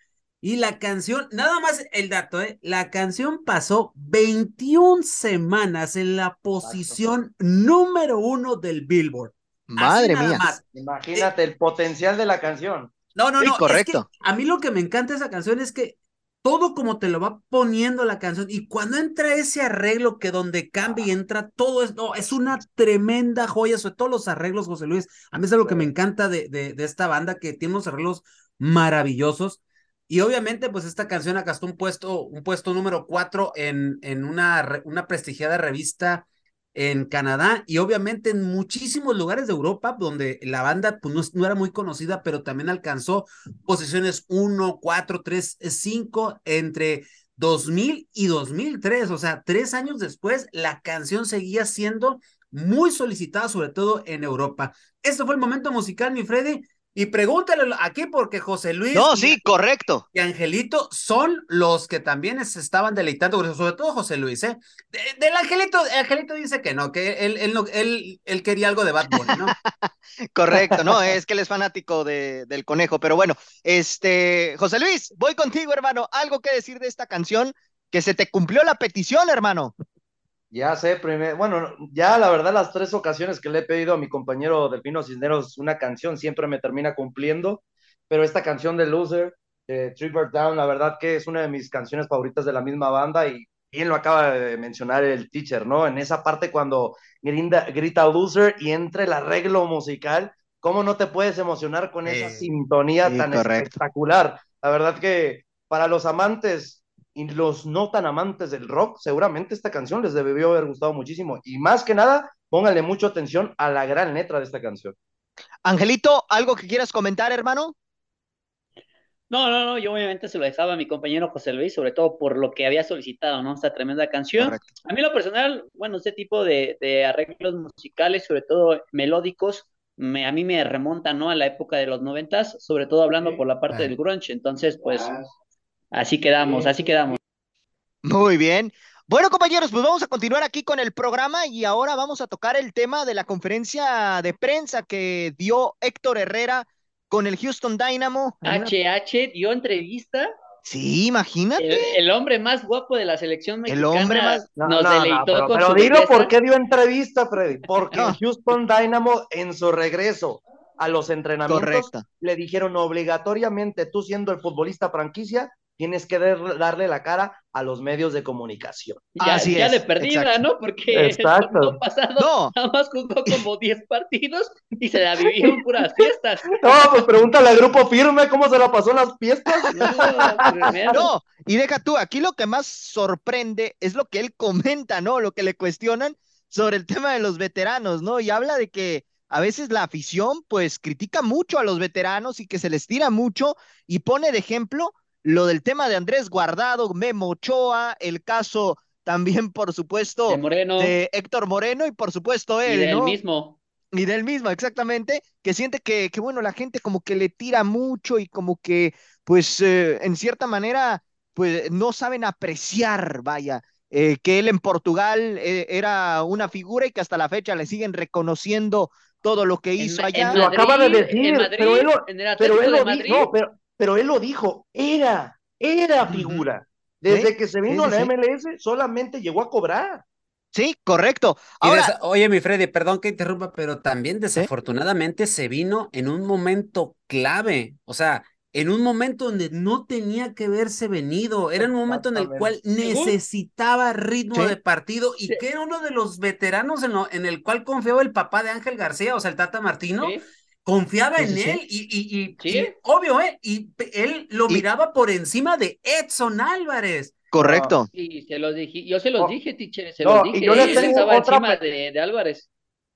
Y la canción, nada más el dato, ¿eh? La canción pasó 21 semanas en la posición número uno del Billboard. Madre mía. más. Imagínate el potencial de la canción. No, no, Sí, no. es correcto. que a mí lo que me encanta de esa canción es que todo como te lo va poniendo la canción. Y cuando entra ese arreglo que donde cambia y entra todo es, no, es una tremenda joya, sobre todo los arreglos, José Luis. A mí es algo que me encanta de, de, de esta banda, que tiene unos arreglos maravillosos. Y obviamente, pues esta canción acastó un puesto, un puesto número cuatro en, en una, una prestigiada revista en Canadá y obviamente en muchísimos lugares de Europa donde la banda pues, no, no, era muy conocida, pero también alcanzó posiciones 1, 4, 3, 5 entre 2000 y 2003. O sea, tres años después, la canción seguía siendo muy solicitada, sobre todo en Europa. Este fue el momento musical, mi Freddy. Y pregúntale aquí porque José Luis. No, sí, correcto. Y Angelito son los que también se estaban deleitando, sobre todo José Luis, ¿eh? De, del Angelito, Angelito dice que no, que él, él, no, él, él quería algo de Bad Bunny, ¿no? correcto, no, es que él es fanático de, del conejo, pero bueno, este, José Luis, voy contigo, hermano. ¿Algo que decir de esta canción? Que se te cumplió la petición, hermano. Ya sé, primer, bueno, ya la verdad las tres ocasiones que le he pedido a mi compañero Delfino Cisneros una canción siempre me termina cumpliendo, pero esta canción de Loser, de Trigger Down, la verdad que es una de mis canciones favoritas de la misma banda y bien lo acaba de mencionar el teacher, ¿no? En esa parte cuando grita, grita Loser y entra el arreglo musical, ¿cómo no te puedes emocionar con esa Sí, sintonía sí, tan correcto. espectacular? La verdad que para los amantes y los no tan amantes del rock, seguramente esta canción les debió haber gustado muchísimo. Y más que nada, pónganle mucha atención a la gran letra de esta canción. Angelito, ¿algo que quieras comentar, hermano? No, no, no, yo obviamente se lo dejaba a mi compañero José Luis, sobre todo por lo que había solicitado, ¿no? Esta tremenda canción. Correcto. A mí lo personal, bueno, este tipo de, de arreglos musicales, sobre todo melódicos, me, a mí me remontan, ¿no? A la época de los noventas, sobre todo hablando Sí. por la parte Ah. del grunge. Entonces, pues, así quedamos, Sí. así quedamos. Muy bien. Bueno, compañeros, pues vamos a continuar aquí con el programa y ahora vamos a tocar el tema de la conferencia de prensa que dio Héctor Herrera con el Houston Dynamo. HH dio entrevista, Sí, el, imagínate. el hombre más guapo de la selección El mexicana hombre más- No, nos no, no, deleitó pero, con pero su dilo belleza. por qué dio entrevista, Freddy. Porque No. el Houston Dynamo en su regreso a los entrenamientos Correcto. le dijeron obligatoriamente, tú siendo el futbolista franquicia, tienes que dar- darle la cara a los medios de comunicación. Ya, Así ya es, de perdida, exacto. ¿no? Porque el Exacto. torneo pasado No, nada más jugó como 10 partidos y se la vivió en puras fiestas. No, pues pregúntale al grupo firme cómo se la pasó en las fiestas. No, no. Y deja tú, aquí lo que más sorprende es lo que él comenta, ¿no? Lo que le cuestionan sobre el tema de los veteranos, ¿no? Y habla de que a veces la afición, pues, critica mucho a los veteranos y que se les tira mucho y pone de ejemplo lo del tema de Andrés Guardado, Memo Ochoa, el caso también, por supuesto, De Moreno de Héctor Moreno y por supuesto y él, del ¿no? mismo. Y del mismo, exactamente, que siente que, que, bueno, la gente como que le tira mucho y como que, pues, eh, en cierta manera, pues, no saben apreciar, vaya, eh, que él en Portugal eh, era una figura y que hasta la fecha le siguen reconociendo todo lo que hizo allá. en Lo acaba de decir, en Madrid, pero él lo- en el Pero Atlético él de lo Madrid. dijo, no, pero, pero él lo dijo, era, era figura. Desde Sí, que se vino sí, la sí. MLS, solamente llegó a cobrar. Sí, correcto. Ahora, Oye, mi Freddy, perdón que interrumpa, pero también desafortunadamente se vino en un momento clave, o sea, en un momento donde no tenía que verse venido, era un momento en el cual necesitaba ritmo Sí. de partido y Sí. que era uno de los veteranos en, lo- en el cual confiaba el papá de Ángel García, o sea, el Tata Martino, Sí, confiaba Sí, en sí, sí. él y, y, y- Sí. y obvio, ¿eh? Y él lo Y- miraba por encima de Edson Álvarez. correcto. y se los dije, yo se los No, dije, teacher, se no, los y dije, yo les él tengo estaba otra encima de, de Álvarez.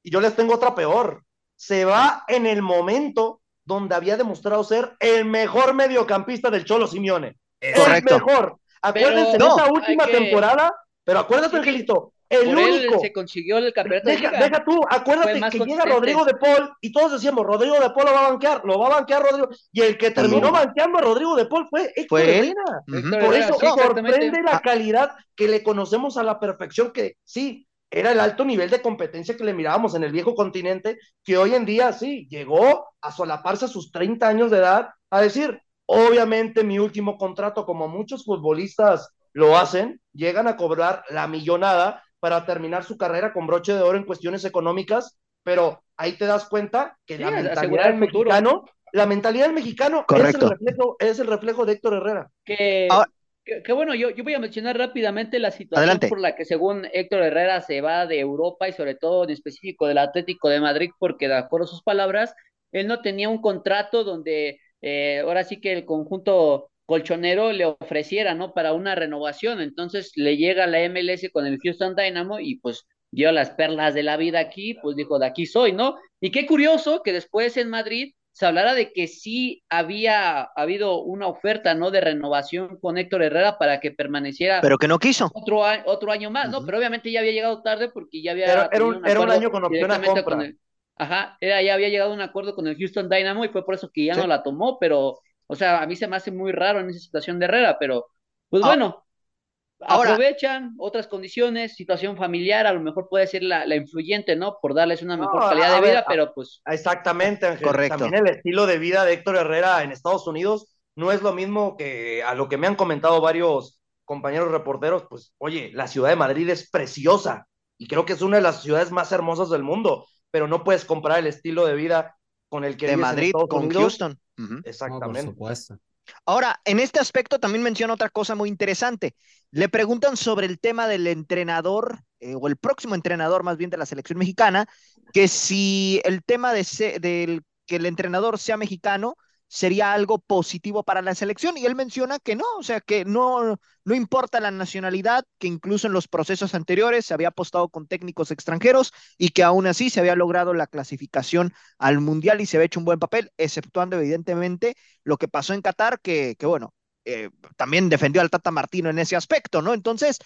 Y yo les tengo otra peor. Se va en el momento donde había demostrado ser el mejor mediocampista del Cholo Simeone. Correcto. El mejor. Acuérdense Pero de esa última que- temporada, pero acuérdate, Sí, Angelito, el Por él único. se consiguió el campeonato de Deja, liga. deja tú, acuérdate que llega. Rodrigo de Paul y todos decíamos, Rodrigo de Paul lo va a banquear, lo va a banquear Rodrigo. Y el que terminó banqueando a Rodrigo de Paul fue Héctor Fue él. Por eso sí, sorprende la calidad que le conocemos a la perfección, que sí, era el alto nivel de competencia que le mirábamos en el viejo continente, que hoy en día sí, llegó a solaparse a sus 30 años de edad, a decir, obviamente mi último contrato, como muchos futbolistas lo hacen, llegan a cobrar la millonada para terminar su carrera con broche de oro en cuestiones económicas, pero ahí te das cuenta que Sí, la mentalidad el del mexicano, la mentalidad del mexicano es Correcto. el, reflejo, es el reflejo de Héctor Herrera. Que, Ahora- Que, bueno, yo, yo voy a mencionar rápidamente la situación Adelante. por la que según Héctor Herrera se va de Europa y sobre todo en específico del Atlético de Madrid, porque de acuerdo a sus palabras, él no tenía un contrato donde eh, ahora sí que el conjunto colchonero le ofreciera, ¿no? Para una renovación. Entonces le llega la MLS con el Houston Dynamo y pues dio las perlas de la vida aquí, pues dijo, de aquí soy, ¿no? Y qué curioso que después en Madrid se hablara de que sí había habido una oferta, ¿no? De renovación con Héctor Herrera para que permaneciera Pero que no quiso. otro, a- otro año más, ¿no? Pero obviamente ya había llegado tarde porque ya había Era- un- era un acuerdo año con opción a compra. con el- ajá, era, ya había llegado a un acuerdo con el Houston Dynamo y fue por eso que ya Sí. no la tomó, pero, o sea, a mí se me hace muy raro en esa situación de Herrera, pero, pues Ah, bueno, ahora- aprovechan otras condiciones, situación familiar, a lo mejor puede ser la, la influyente, ¿no? Por darles una No, mejor a- calidad de ver, vida, pero pues, Exactamente, Ángel. Correcto. También el estilo de vida de Héctor Herrera en Estados Unidos no es lo mismo que a lo que me han comentado varios compañeros reporteros. Pues, oye, la ciudad de Madrid es preciosa y creo que es una de las ciudades más hermosas del mundo, pero no puedes comparar el estilo de vida con el que De en Madrid con Unidos. Houston. No, por Exactamente. supuesto. Ahora, en este aspecto también menciona otra cosa muy interesante. Le preguntan sobre el tema del entrenador, eh, o el próximo entrenador más bien de la selección mexicana, que si el tema de se- del que el entrenador sea mexicano sería algo positivo para la selección. Y él menciona que no, o sea, que no, no importa la nacionalidad, que incluso en los procesos anteriores se había apostado con técnicos extranjeros y que aún así se había logrado la clasificación al Mundial y se había hecho un buen papel, exceptuando evidentemente lo que pasó en Qatar, que, que bueno, eh, también defendió al Tata Martino en ese aspecto, ¿no? Entonces,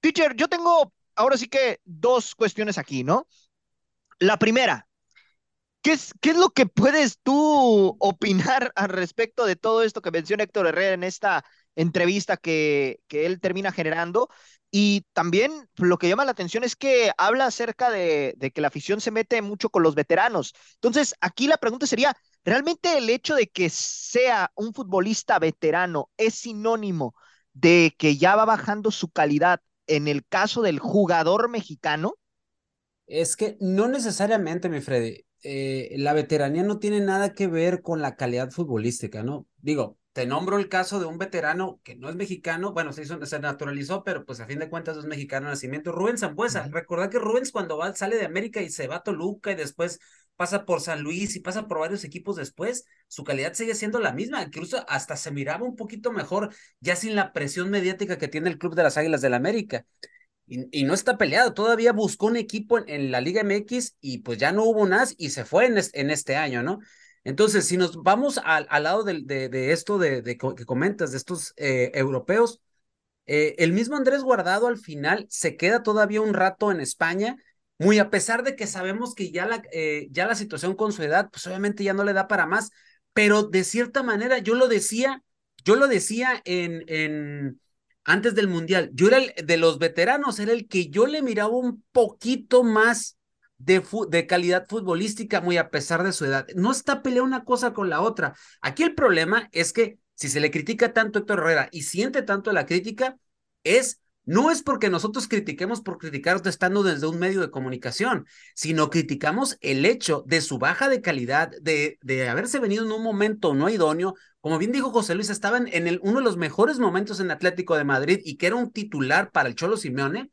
teacher, yo tengo ahora sí que dos cuestiones aquí, ¿no? La primera, ¿qué es, qué es lo que puedes tú opinar al respecto de todo esto que menciona Héctor Herrera en esta entrevista que, que él termina generando? Y también lo que llama la atención es que habla acerca de, de que la afición se mete mucho con los veteranos. Entonces, aquí la pregunta sería, ¿realmente el hecho de que sea un futbolista veterano es sinónimo de que ya va bajando su calidad en el caso del jugador mexicano? Es que no necesariamente, mi Freddy, eh, la veteranía no tiene nada que ver con la calidad futbolística, ¿no? Digo, te nombro el caso de un veterano que no es mexicano, bueno, se, hizo, se naturalizó, pero pues a fin de cuentas es mexicano de nacimiento, Rubén Zambuesa. Recordad que Rubens cuando va, sale de América y se va a Toluca y después pasa por San Luis y pasa por varios equipos después, su calidad sigue siendo la misma, incluso hasta se miraba un poquito mejor ya sin la presión mediática que tiene el Club de las Águilas del América. Y, y no está peleado, todavía buscó un equipo en, la Liga MX y pues ya no hubo nada y se fue en, es- en este año, ¿no? Entonces, si nos vamos al, al lado del- de, de esto de, de que comentas, de estos eh, europeos, eh, el mismo Andrés Guardado al final se queda todavía un rato en España, muy a pesar de que sabemos que ya la, eh, ya la situación con su edad, pues obviamente ya no le da para más, pero de cierta manera yo lo decía, yo lo decía en, en antes del Mundial, yo era el, de los veteranos, era el que yo le miraba un poquito más de, de calidad futbolística, muy a pesar de su edad. No está peleada una cosa con la otra. Aquí el problema es que si se le critica tanto a Héctor Herrera y siente tanto la crítica, es no es porque nosotros critiquemos por criticar estando desde un medio de comunicación, sino criticamos el hecho de su baja de calidad, de, de haberse venido en un momento no idóneo. Como bien dijo José Luis, estaban en el, uno de los mejores momentos en Atlético de Madrid y que era un titular para el Cholo Simeone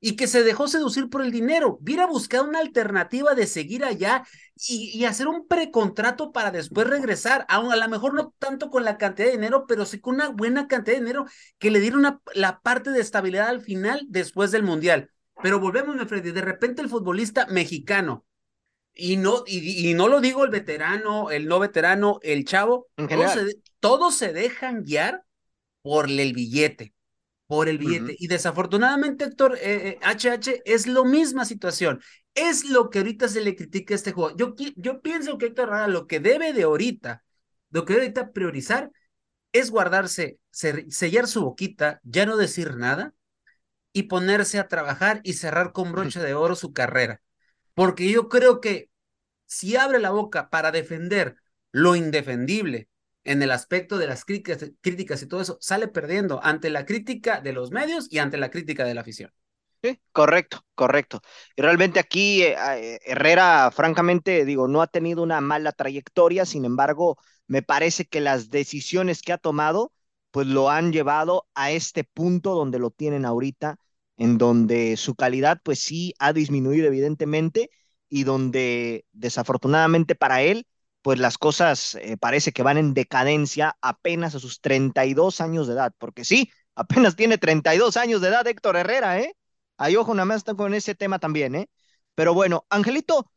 y que se dejó seducir por el dinero. Hubiera buscado una alternativa de seguir allá y, y hacer un precontrato para después regresar, aún a lo mejor no tanto con la cantidad de dinero, pero sí con una buena cantidad de dinero que le diera una, la parte de estabilidad al final después del Mundial. Pero volvemos, mi Freddy, de repente el futbolista mexicano, y no, y, y no lo digo el veterano, el no veterano, el chavo, todos se, todos se dejan guiar por el billete por el billete. Y desafortunadamente, Héctor, eh, eh, HH es lo misma situación. Es lo que ahorita se le critica a este juego. Yo, yo pienso que Héctor Herrera lo que debe de ahorita, lo que debe ahorita priorizar es guardarse, sellar su boquita, ya no decir nada y ponerse a trabajar y cerrar con broche de oro su carrera. Porque yo creo que si abre la boca para defender lo indefendible en el aspecto de las críticas, críticas y todo eso, sale perdiendo ante la crítica de los medios y ante la crítica de la afición. Sí, correcto, correcto. Y realmente aquí eh, eh, Herrera, francamente, digo, no ha tenido una mala trayectoria, sin embargo, me parece que las decisiones que ha tomado pues lo han llevado a este punto donde lo tienen ahorita, en donde su calidad pues sí ha disminuido evidentemente y donde desafortunadamente para él pues las cosas eh, parece que van en decadencia apenas a sus 32 años de edad, porque sí, apenas tiene 32 años de edad Héctor Herrera, ¿eh? Ahí ojo, nada más están con ese tema también, ¿eh? Pero bueno, Angelito,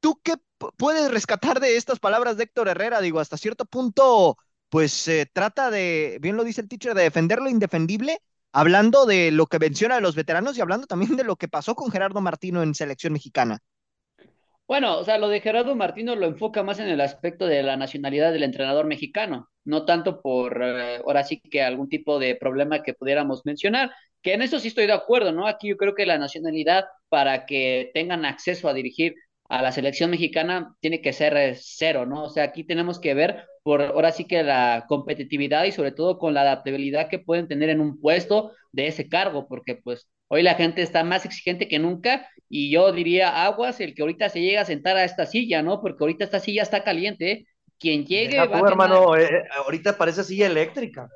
¿tú qué puedes rescatar de estas palabras de Héctor Herrera? Digo, hasta cierto punto, pues se eh, trata de, bien lo dice el teacher, de defender lo indefendible, hablando de lo que menciona de los veteranos y hablando también de lo que pasó con Gerardo Martino en selección mexicana. Bueno, o sea, lo de Gerardo Martino lo enfoca más en el aspecto de la nacionalidad del entrenador mexicano, no tanto por eh, ahora sí que algún tipo de problema que pudiéramos mencionar, que en eso sí estoy de acuerdo, ¿no? Aquí yo creo que la nacionalidad para que tengan acceso a dirigir a la selección mexicana tiene que ser eh, cero, ¿no? O sea, aquí tenemos que ver por ahora sí que la competitividad y sobre todo con la adaptabilidad que pueden tener en un puesto de ese cargo, porque pues hoy la gente está más exigente que nunca y yo diría aguas el que ahorita se llega a sentar a esta silla, ¿no? Porque ahorita esta silla está caliente, ¿eh? Quien llegue va a hermano, eh, ahorita parece silla eléctrica.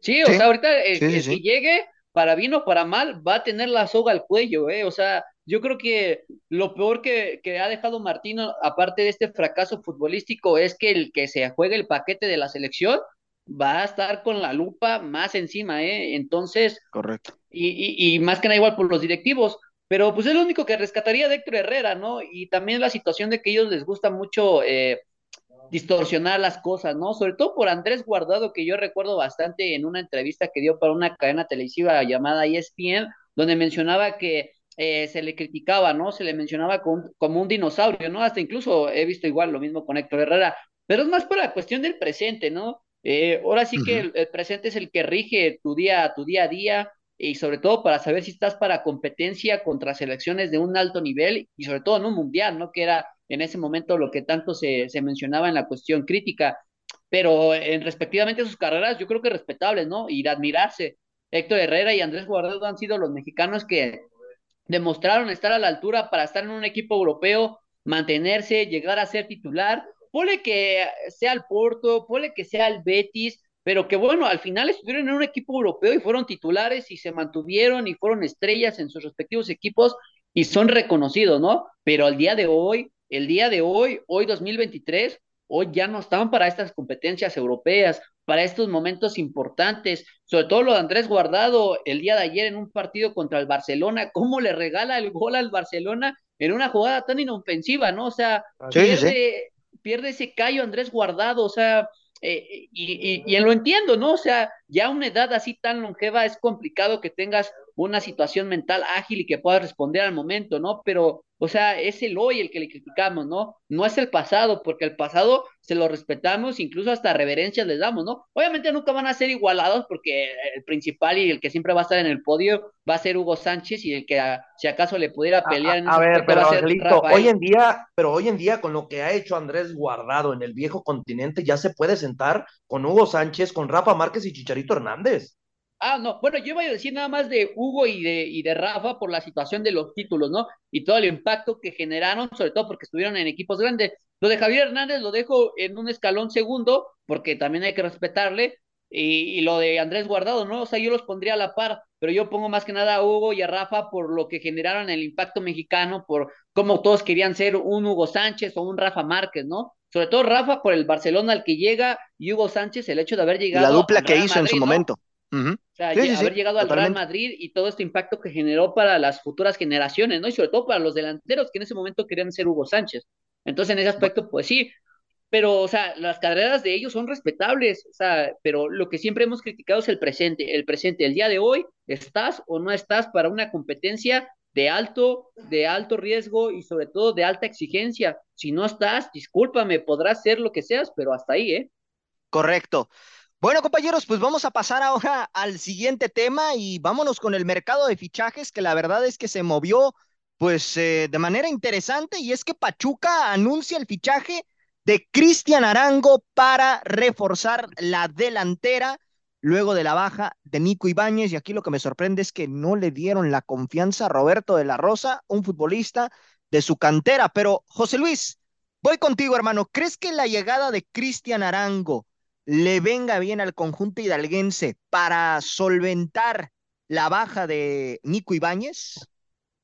Sí, o sea, ahorita el, que llegue para bien o para mal, va a tener la soga al cuello, ¿eh? O sea, yo creo que lo peor que, que, ha dejado Martino, aparte de este fracaso futbolístico, es que el que se juegue el paquete de la selección va a estar con la lupa más encima, ¿eh? Entonces. Correcto. Y, y, y más que nada igual por los directivos. Pero pues es lo único que rescataría de Héctor Herrera, ¿no? Y también la situación de que ellos les gusta mucho eh, distorsionar las cosas, ¿no? Sobre todo por Andrés Guardado, que yo recuerdo bastante en una entrevista que dio para una cadena televisiva llamada ESPN, donde mencionaba que eh, se le criticaba, ¿no? Se le mencionaba como, como, un dinosaurio, ¿no? Hasta incluso he visto igual lo mismo con Héctor Herrera, pero es más por la cuestión del presente, ¿no? Eh, ahora sí uh -huh. que el, el, presente es el que rige tu día, tu día a día, y sobre todo para saber si estás para competencia contra selecciones de un alto nivel y sobre todo en un mundial, ¿no? Que era en ese momento lo que tanto se, se mencionaba en la cuestión crítica, pero en respectivamente sus carreras yo creo que respetables, ¿no? Y admirarse. Héctor Herrera y Andrés Guardado han sido los mexicanos que demostraron estar a la altura para estar en un equipo europeo, mantenerse, llegar a ser titular, pone que sea el Porto, pone que sea el Betis, pero que bueno, al final estuvieron en un equipo europeo y fueron titulares y se mantuvieron y fueron estrellas en sus respectivos equipos y son reconocidos, ¿no? Pero al día de hoy, el día de hoy, hoy 2023, hoy ya no están para estas competencias europeas, para estos momentos importantes, sobre todo lo de Andrés Guardado el día de ayer en un partido contra el Barcelona, cómo le regala el gol al Barcelona en una jugada tan inofensiva, ¿no? O sea, sí, pierde, sí. pierde ese callo Andrés Guardado, o sea, eh, y, y, y, lo entiendo, ¿no? O sea, ya una edad así tan longeva es complicado que tengas una situación mental ágil y que puedas responder al momento, ¿no? Pero, o sea, es el hoy el que le criticamos, ¿no? No es el pasado, porque el pasado se lo respetamos, incluso hasta reverencias les damos, ¿no? Obviamente nunca van a ser igualados porque el principal y el que siempre va a estar en el podio va a ser Hugo Sánchez y el que a, si acaso le pudiera pelear a, en a ver, pero Angelito, hoy en día, pero hoy en día con lo que ha hecho Andrés Guardado en el viejo continente ya se puede sentar con Hugo Sánchez, con Rafa Márquez y Chicharito Hernández. Ah, no, bueno, yo iba a decir nada más de Hugo y de, y de Rafa por la situación de los títulos, ¿no? Y todo el impacto que generaron, sobre todo porque estuvieron en equipos grandes. Lo de Javier Hernández lo dejo en un escalón segundo, porque también hay que respetarle, y, y, lo de Andrés Guardado, ¿no? O sea, yo los pondría a la par, pero yo pongo más que nada a Hugo y a Rafa por lo que generaron el impacto mexicano, por cómo todos querían ser un Hugo Sánchez o un Rafa Márquez, ¿no? Sobre todo Rafa por el Barcelona al que llega y Hugo Sánchez el hecho de haber llegado. La dupla que hizo Madrid, en su ¿no? momento. Uh -huh. O sea, sí, sí, haber sí, llegado al Real Madrid y todo este impacto que generó para las futuras generaciones, ¿no? Y sobre todo para los delanteros que en ese momento querían ser Hugo Sánchez. Entonces, en ese aspecto, pues sí. Pero, o sea, las carreras de ellos son respetables, o sea, pero lo que siempre hemos criticado es el presente. El presente, el día de hoy, ¿estás o no estás para una competencia de alto, de alto riesgo y sobre todo de alta exigencia? Si no estás, discúlpame, podrás ser lo que seas, pero hasta ahí, ¿eh? Correcto. Bueno, compañeros, pues vamos a pasar ahora al siguiente tema y vámonos con el mercado de fichajes, que la verdad es que se movió pues eh, de manera interesante y es que Pachuca anuncia el fichaje de Cristian Arango para reforzar la delantera luego de la baja de Nico Ibáñez. Y aquí lo que me sorprende es que no le dieron la confianza a Roberto de la Rosa, un futbolista de su cantera, pero José Luis, voy contigo hermano, ¿crees que la llegada de Cristian Arango le venga bien al conjunto hidalguense para solventar la baja de Nico Ibáñez?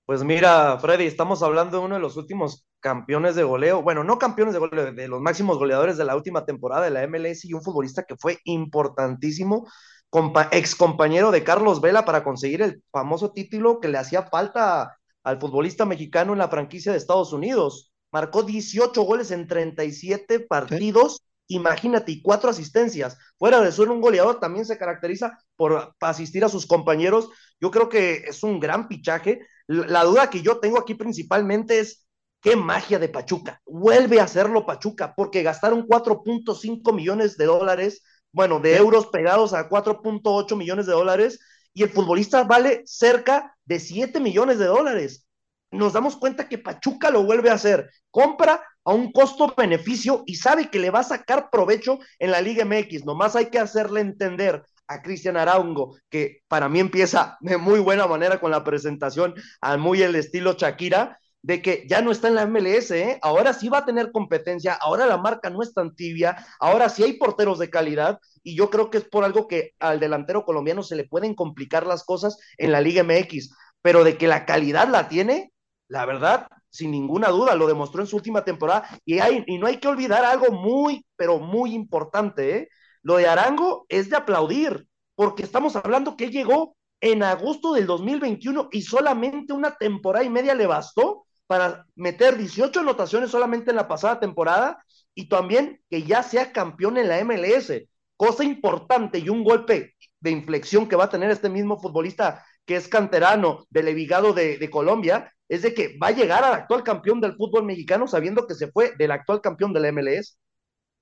Pues mira, Freddy, estamos hablando de uno de los últimos campeones de goleo, bueno, no campeones de goleo, de los máximos goleadores de la última temporada de la MLS y un futbolista que fue importantísimo, compa ex compañero de Carlos Vela para conseguir el famoso título que le hacía falta al futbolista mexicano en la franquicia de Estados Unidos. Marcó 18 goles en 37 partidos. ¿Sí? Imagínate, cuatro asistencias. Fuera de ser un goleador, también se caracteriza por asistir a sus compañeros. Yo creo que es un gran pichaje. La duda que yo tengo aquí principalmente es qué magia de Pachuca. Vuelve a hacerlo Pachuca, porque gastaron 4.5 millones de dólares, bueno, de euros pegados a 4.8 millones de dólares, y el futbolista vale cerca de 7 millones de dólares. Nos damos cuenta que Pachuca lo vuelve a hacer. Compra a un costo-beneficio y sabe que le va a sacar provecho en la Liga MX. Nomás hay que hacerle entender a Cristian Araungo, que para mí empieza de muy buena manera con la presentación, a muy el estilo Shakira, de que ya no está en la MLS, ¿eh? ahora sí va a tener competencia, ahora la marca no es tan tibia, ahora sí hay porteros de calidad, y yo creo que es por algo que al delantero colombiano se le pueden complicar las cosas en la Liga MX, pero de que la calidad la tiene, la verdad, sin ninguna duda, lo demostró en su última temporada, y, hay, y no hay que olvidar algo muy, pero muy importante, ¿eh? lo de Arango es de aplaudir, porque estamos hablando que llegó en agosto del 2021 y solamente una temporada y media le bastó para meter 18 anotaciones solamente en la pasada temporada y también que ya sea campeón en la MLS. Cosa importante y un golpe de inflexión que va a tener este mismo futbolista que es canterano del Envigado de, de, Colombia, es de que va a llegar al actual campeón del fútbol mexicano sabiendo que se fue del actual campeón de la MLS.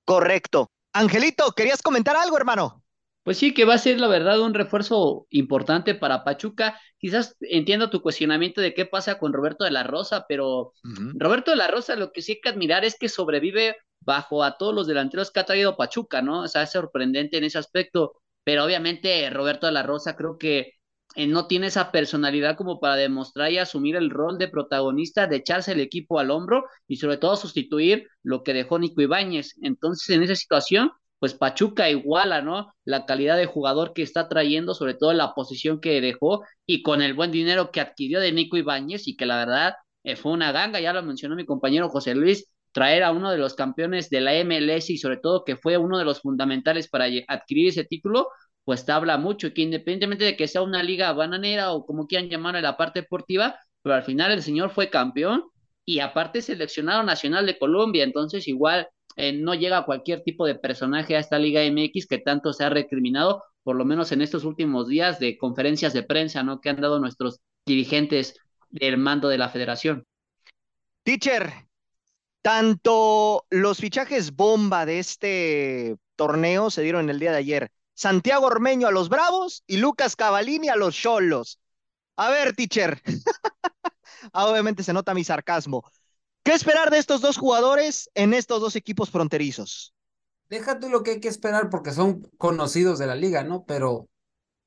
Correcto. Angelito, ¿querías comentar algo, hermano? Pues sí, que va a ser la verdad un refuerzo importante para Pachuca. Quizás entiendo tu cuestionamiento de qué pasa con Roberto de la Rosa, pero uh -huh. Roberto de la Rosa lo que sí hay que admirar es que sobrevive bajo a todos los delanteros que ha traído Pachuca, ¿no? O sea, es sorprendente en ese aspecto, pero obviamente Roberto de la Rosa creo que no tiene esa personalidad como para demostrar y asumir el rol de protagonista, de echarse el equipo al hombro y sobre todo sustituir lo que dejó Nico Ibáñez. Entonces, en esa situación, pues Pachuca iguala, ¿no? La calidad de jugador que está trayendo, sobre todo la posición que dejó y con el buen dinero que adquirió de Nico Ibáñez y que la verdad eh, fue una ganga, ya lo mencionó mi compañero José Luis, traer a uno de los campeones de la MLS y sobre todo que fue uno de los fundamentales para adquirir ese título, pues te habla mucho que independientemente de que sea una liga bananera o como quieran llamar a la parte deportiva, pero al final el señor fue campeón y aparte seleccionado nacional de Colombia, entonces igual eh, no llega cualquier tipo de personaje a esta Liga MX que tanto se ha recriminado, por lo menos en estos últimos días de conferencias de prensa, ¿no? Que han dado nuestros dirigentes del mando de la federación. Teacher, tanto los fichajes bomba de este torneo se dieron el día de ayer. Santiago Ormeño a los Bravos y Lucas Cavalini a los Cholos. A ver, teacher. Obviamente se nota mi sarcasmo. ¿Qué esperar de estos dos jugadores en estos dos equipos fronterizos? Deja tú lo que hay que esperar porque son conocidos de la liga, ¿no? Pero,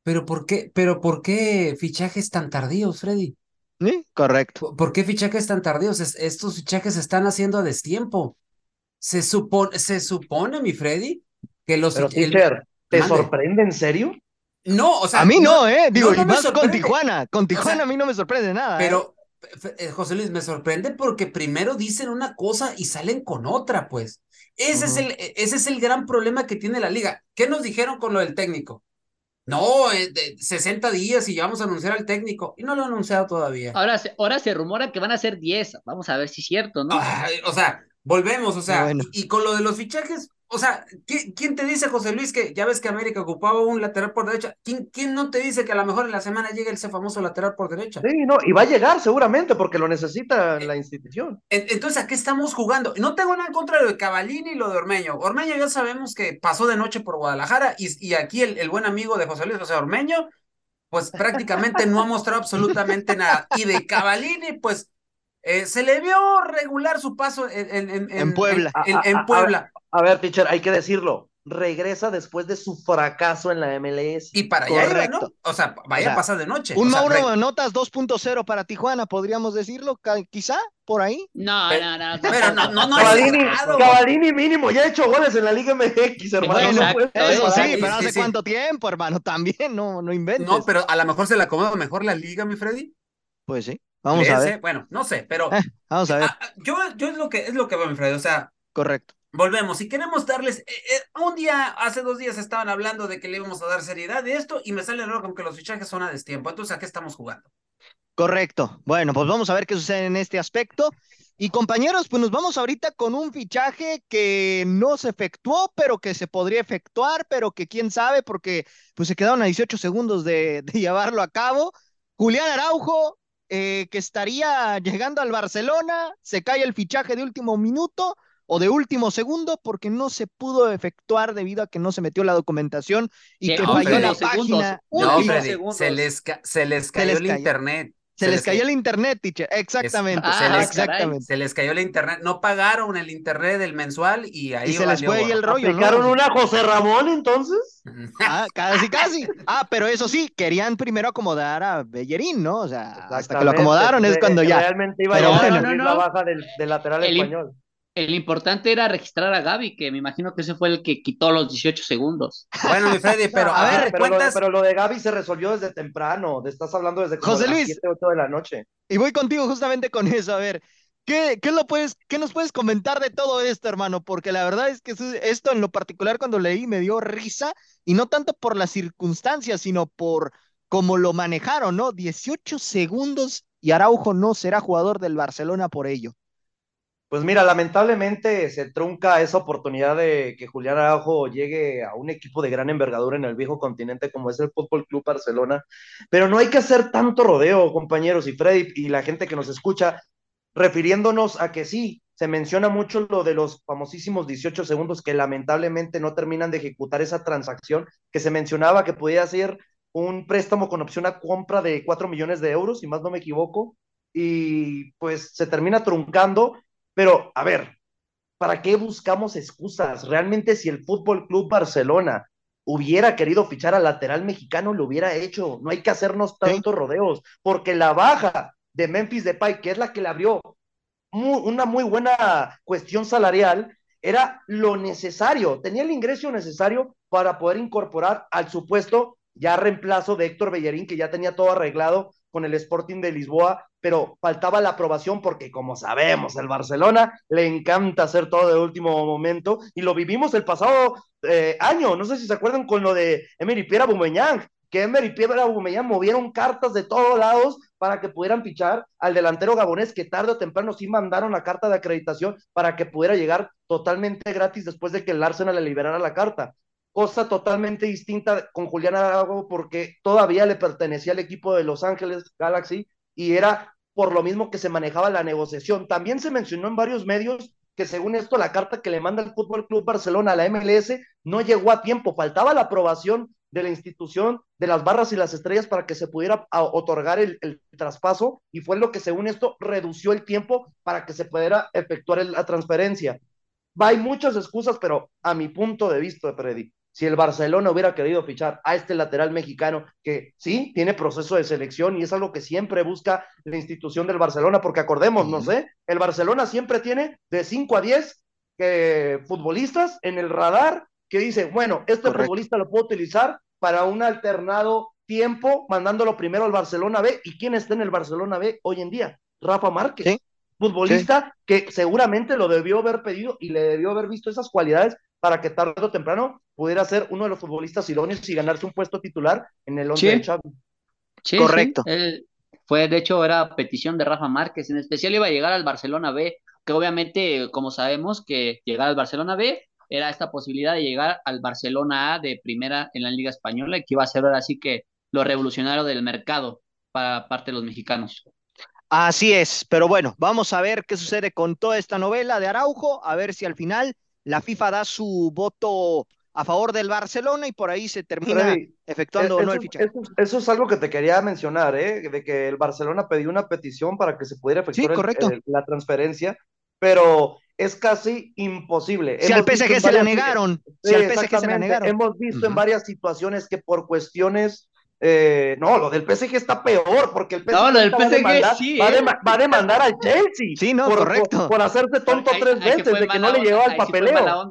pero ¿por qué, pero por qué fichajes tan tardíos, Freddy? ¿Sí? Correcto. ¿Por, ¿Por, qué fichajes tan tardíos? Es, estos fichajes se están haciendo a destiempo. Se supone, se supone, mi Freddy, que los pero, teacher, ¿te Mande. sorprende en serio? No, o sea, a mí no, no eh, digo, no, y más con Tijuana, con Tijuana o sea, a mí no me sorprende nada. Pero, eh. José Luis, me sorprende porque primero dicen una cosa y salen con otra, pues. Ese, uh -huh. es, el, ese es el gran problema que tiene la liga. ¿Qué nos dijeron con lo del técnico? No, eh, de 60 días y ya vamos a anunciar al técnico. Y no lo han anunciado todavía. Ahora se, ahora se rumora que van a ser 10. Vamos a ver si es cierto, ¿no? O sea, volvemos, o sea, bueno. y, y, con lo de los fichajes, o sea, ¿quién, ¿quién, te dice, José Luis, que ya ves que América ocupaba un lateral por derecha? ¿Quién, ¿Quién, no te dice que a lo mejor en la semana llegue ese famoso lateral por derecha? Sí, no, y va a llegar seguramente porque lo necesita eh, la institución. Entonces, ¿a qué estamos jugando? No tengo nada en contra de lo de Cavalini y lo de Ormeño. Ormeño ya sabemos que pasó de noche por Guadalajara y, y aquí el, el buen amigo de José Luis, José Ormeño, pues prácticamente no ha mostrado absolutamente nada. Y de Cavalini, pues eh, se le vio regular su paso en, en, en, en Puebla. En, en Puebla. A, a, a, ver, teacher, hay que decirlo. regresa después de su fracaso en la MLS. Y para allá. ¿no? O sea, vaya O sea, a pasar de noche. Un o sea, Mauro re- Notas 2.0 para Tijuana, podríamos decirlo, quizá por ahí. No, Pero- no, no. Pero no, no, no, Cavallini, mínimo, ya ha hecho goles en la Liga MX, hermano. Bueno, no Eso sí, sí, pero sí, ¿hace sí. cuánto tiempo, hermano? También, no, no inventes. No, pero a lo mejor se le acomoda mejor la liga, mi Freddy. Pues sí, vamos a ¿Crees, ver? Bueno, no sé, pero Eh, vamos a ver, ah, ah, yo, yo es lo que es lo que veo, mi Freddy. O sea, correcto. Volvemos. Si queremos darles, eh, eh, un día, hace dos días estaban hablando de que le íbamos a dar seriedad de esto y me sale luego con que los fichajes son a destiempo. Entonces, ¿a qué estamos jugando? Correcto. Bueno, pues vamos a ver qué sucede en este aspecto. Y compañeros, pues nos vamos ahorita con un fichaje que no se efectuó, pero que se podría efectuar, pero que quién sabe, porque pues se quedaron a 18 segundos de, de llevarlo a cabo. Julián Araujo, eh, que estaría llegando al Barcelona, se cae el fichaje de último minuto o de último segundo porque no se pudo efectuar debido a que no se metió la documentación y Que falló la segundos, página. No, Freddy, se les, se les cayó les el cayó. internet. Se les cayó el internet, teacher. Exactamente, Ah, se les- exactamente. Se les cayó el internet. No pagaron el internet del mensual y ahí Y se les fue ahí el rollo, ¿no? ¿Aplicaron una José Ramón entonces? Ah, casi, casi. Ah, pero eso sí, querían primero acomodar a Bellerín, ¿no? O sea, hasta que lo acomodaron es cuando ya. Realmente iba Pero a llegar bueno. No, la no, no. baja del, del lateral El- español. El importante era registrar a Gaby, que me imagino que ese fue el que quitó los 18 segundos. Bueno, mi Freddy, pero A a, ver, pero, lo de, cuentas. pero lo de Gaby se resolvió desde temprano. Te estás hablando desde como José las Luis. 7, 8 de la noche. Y voy contigo justamente con eso. A ver, ¿qué, qué, lo puedes, ¿qué nos puedes comentar de todo esto, hermano? Porque la verdad es que esto en lo particular cuando leí me dio risa y no tanto por las circunstancias, sino por cómo lo manejaron, ¿no? 18 segundos y Araujo no será jugador del Barcelona por ello. Pues mira, lamentablemente se trunca esa oportunidad de que Julián Araujo llegue a un equipo de gran envergadura en el viejo continente como es el Fútbol Club Barcelona. Pero no hay que hacer tanto rodeo, compañeros, y Freddy y la gente que nos escucha, refiriéndonos a que sí, se menciona mucho lo de los famosísimos 18 segundos que lamentablemente no terminan de ejecutar esa transacción que se mencionaba que podía ser un préstamo con opción a compra de 4 millones de euros, si más no me equivoco, y pues se termina truncando pero, a ver, ¿para qué buscamos excusas? Realmente si el Fútbol Club Barcelona hubiera querido fichar al lateral mexicano, lo hubiera hecho. No hay que hacernos tantos rodeos, porque la baja de Memphis Depay, que es la que le abrió muy, una muy buena cuestión salarial, era lo necesario, tenía el ingreso necesario para poder incorporar al supuesto ya reemplazo de Héctor Bellerín, que ya tenía todo arreglado con el Sporting de Lisboa, pero faltaba la aprobación porque, como sabemos, el Barcelona le encanta hacer todo de último momento y lo vivimos el pasado eh, año. No sé si se acuerdan con lo de Emery Pierre Aubameyang, que Emery Pierre Aubameyang movieron cartas de todos lados para que pudieran fichar al delantero gabonés que tarde o temprano sí mandaron la carta de acreditación para que pudiera llegar totalmente gratis después de que el Arsenal le liberara la carta cosa totalmente distinta con Julián Araujo porque todavía le pertenecía al equipo de Los Ángeles Galaxy y era por lo mismo que se manejaba la negociación. También se mencionó en varios medios que según esto la carta que le manda el Fútbol Club Barcelona a la MLS no llegó a tiempo, faltaba la aprobación de la institución de las barras y las estrellas para que se pudiera otorgar el, traspaso y fue lo que según esto redució el tiempo para que se pudiera efectuar la transferencia. Hay muchas excusas, pero a mi punto de vista, Freddy, si el Barcelona hubiera querido fichar a este lateral mexicano, que sí, tiene proceso de selección y es algo que siempre busca la institución del Barcelona, porque acordemos, no sé, el Barcelona siempre tiene de 5 a 10 eh, futbolistas en el radar que dice, bueno, este Correcto. futbolista lo puedo utilizar para un alternado tiempo, mandándolo primero al Barcelona B. ¿Y quién está en el Barcelona B hoy en día? Rafa Márquez. ¿Sí? Futbolista sí. que seguramente lo debió haber pedido y le debió haber visto esas cualidades para que tarde o temprano pudiera ser uno de los futbolistas idóneos y ganarse un puesto titular en el once sí. de Xavi. Sí, Correcto. Sí. Él fue, de hecho, era petición de Rafa Márquez. En especial iba a llegar al Barcelona B, que obviamente, como sabemos, que llegar al Barcelona B era esta posibilidad de llegar al Barcelona A de primera en la Liga Española, que iba a ser ahora sí que lo revolucionario del mercado para parte de los mexicanos. Así es, pero bueno, vamos a ver qué sucede con toda esta novela de Araujo, a ver si al final la FIFA da su voto a favor del Barcelona y por ahí se termina efectuando eso, no el fichaje. Eso, eso, es algo que te quería mencionar, ¿eh? de que el Barcelona pidió una petición para que se pudiera efectuar sí, el, el, la transferencia pero es casi imposible. Si al PSG se la negaron, si al PSG se la negaron. Hemos visto en varias situaciones que por cuestiones eh, no, lo del PSG está peor, porque el PSG, no, lo del PSG va, a demandar, sí, va, a eh. demandar, va, a demandar, al Chelsea. Sí, no, por, correcto. Por, por hacerse tonto ahí, tres veces de que no le llegó al papeleo.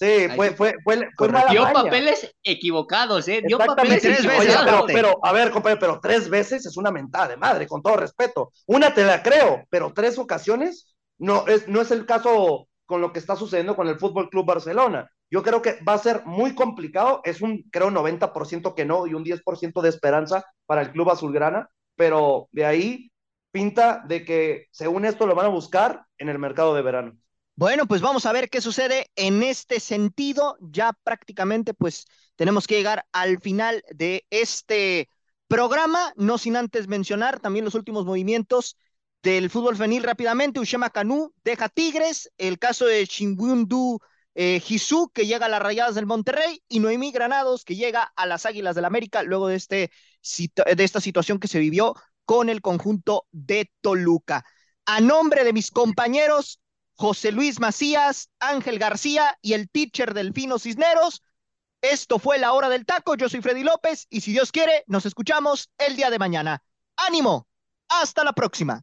Sí, fue, fue, fue, fue mala Dio maña. papeles equivocados, ¿eh? Dio papeles tres veces, Oye, pero, pero, a ver, compadre, pero tres veces es una mentada de madre, con todo respeto. Una te la creo, pero tres ocasiones no es, no es el caso con lo que está sucediendo con el Fútbol Club Barcelona. Yo creo que va a ser muy complicado. Es un, creo, 90% que no y un 10% de esperanza para el Club Azulgrana, pero de ahí pinta de que, según esto, lo van a buscar en el mercado de verano. Bueno, pues vamos a ver qué sucede en este sentido. Ya prácticamente, pues tenemos que llegar al final de este programa, no sin antes mencionar también los últimos movimientos del fútbol femenil rápidamente. Ushema Canú deja Tigres, el caso de Shinbundu eh, que llega a las Rayadas del Monterrey, y Noemí Granados, que llega a las Águilas del América luego de, este, de esta situación que se vivió con el conjunto de Toluca. A nombre de mis compañeros, José Luis Macías, Ángel García y el teacher Delfino Cisneros, esto fue La Hora del Taco. Yo soy Freddy López y si Dios quiere, nos escuchamos el día de mañana. ¡Ánimo! Hasta la próxima.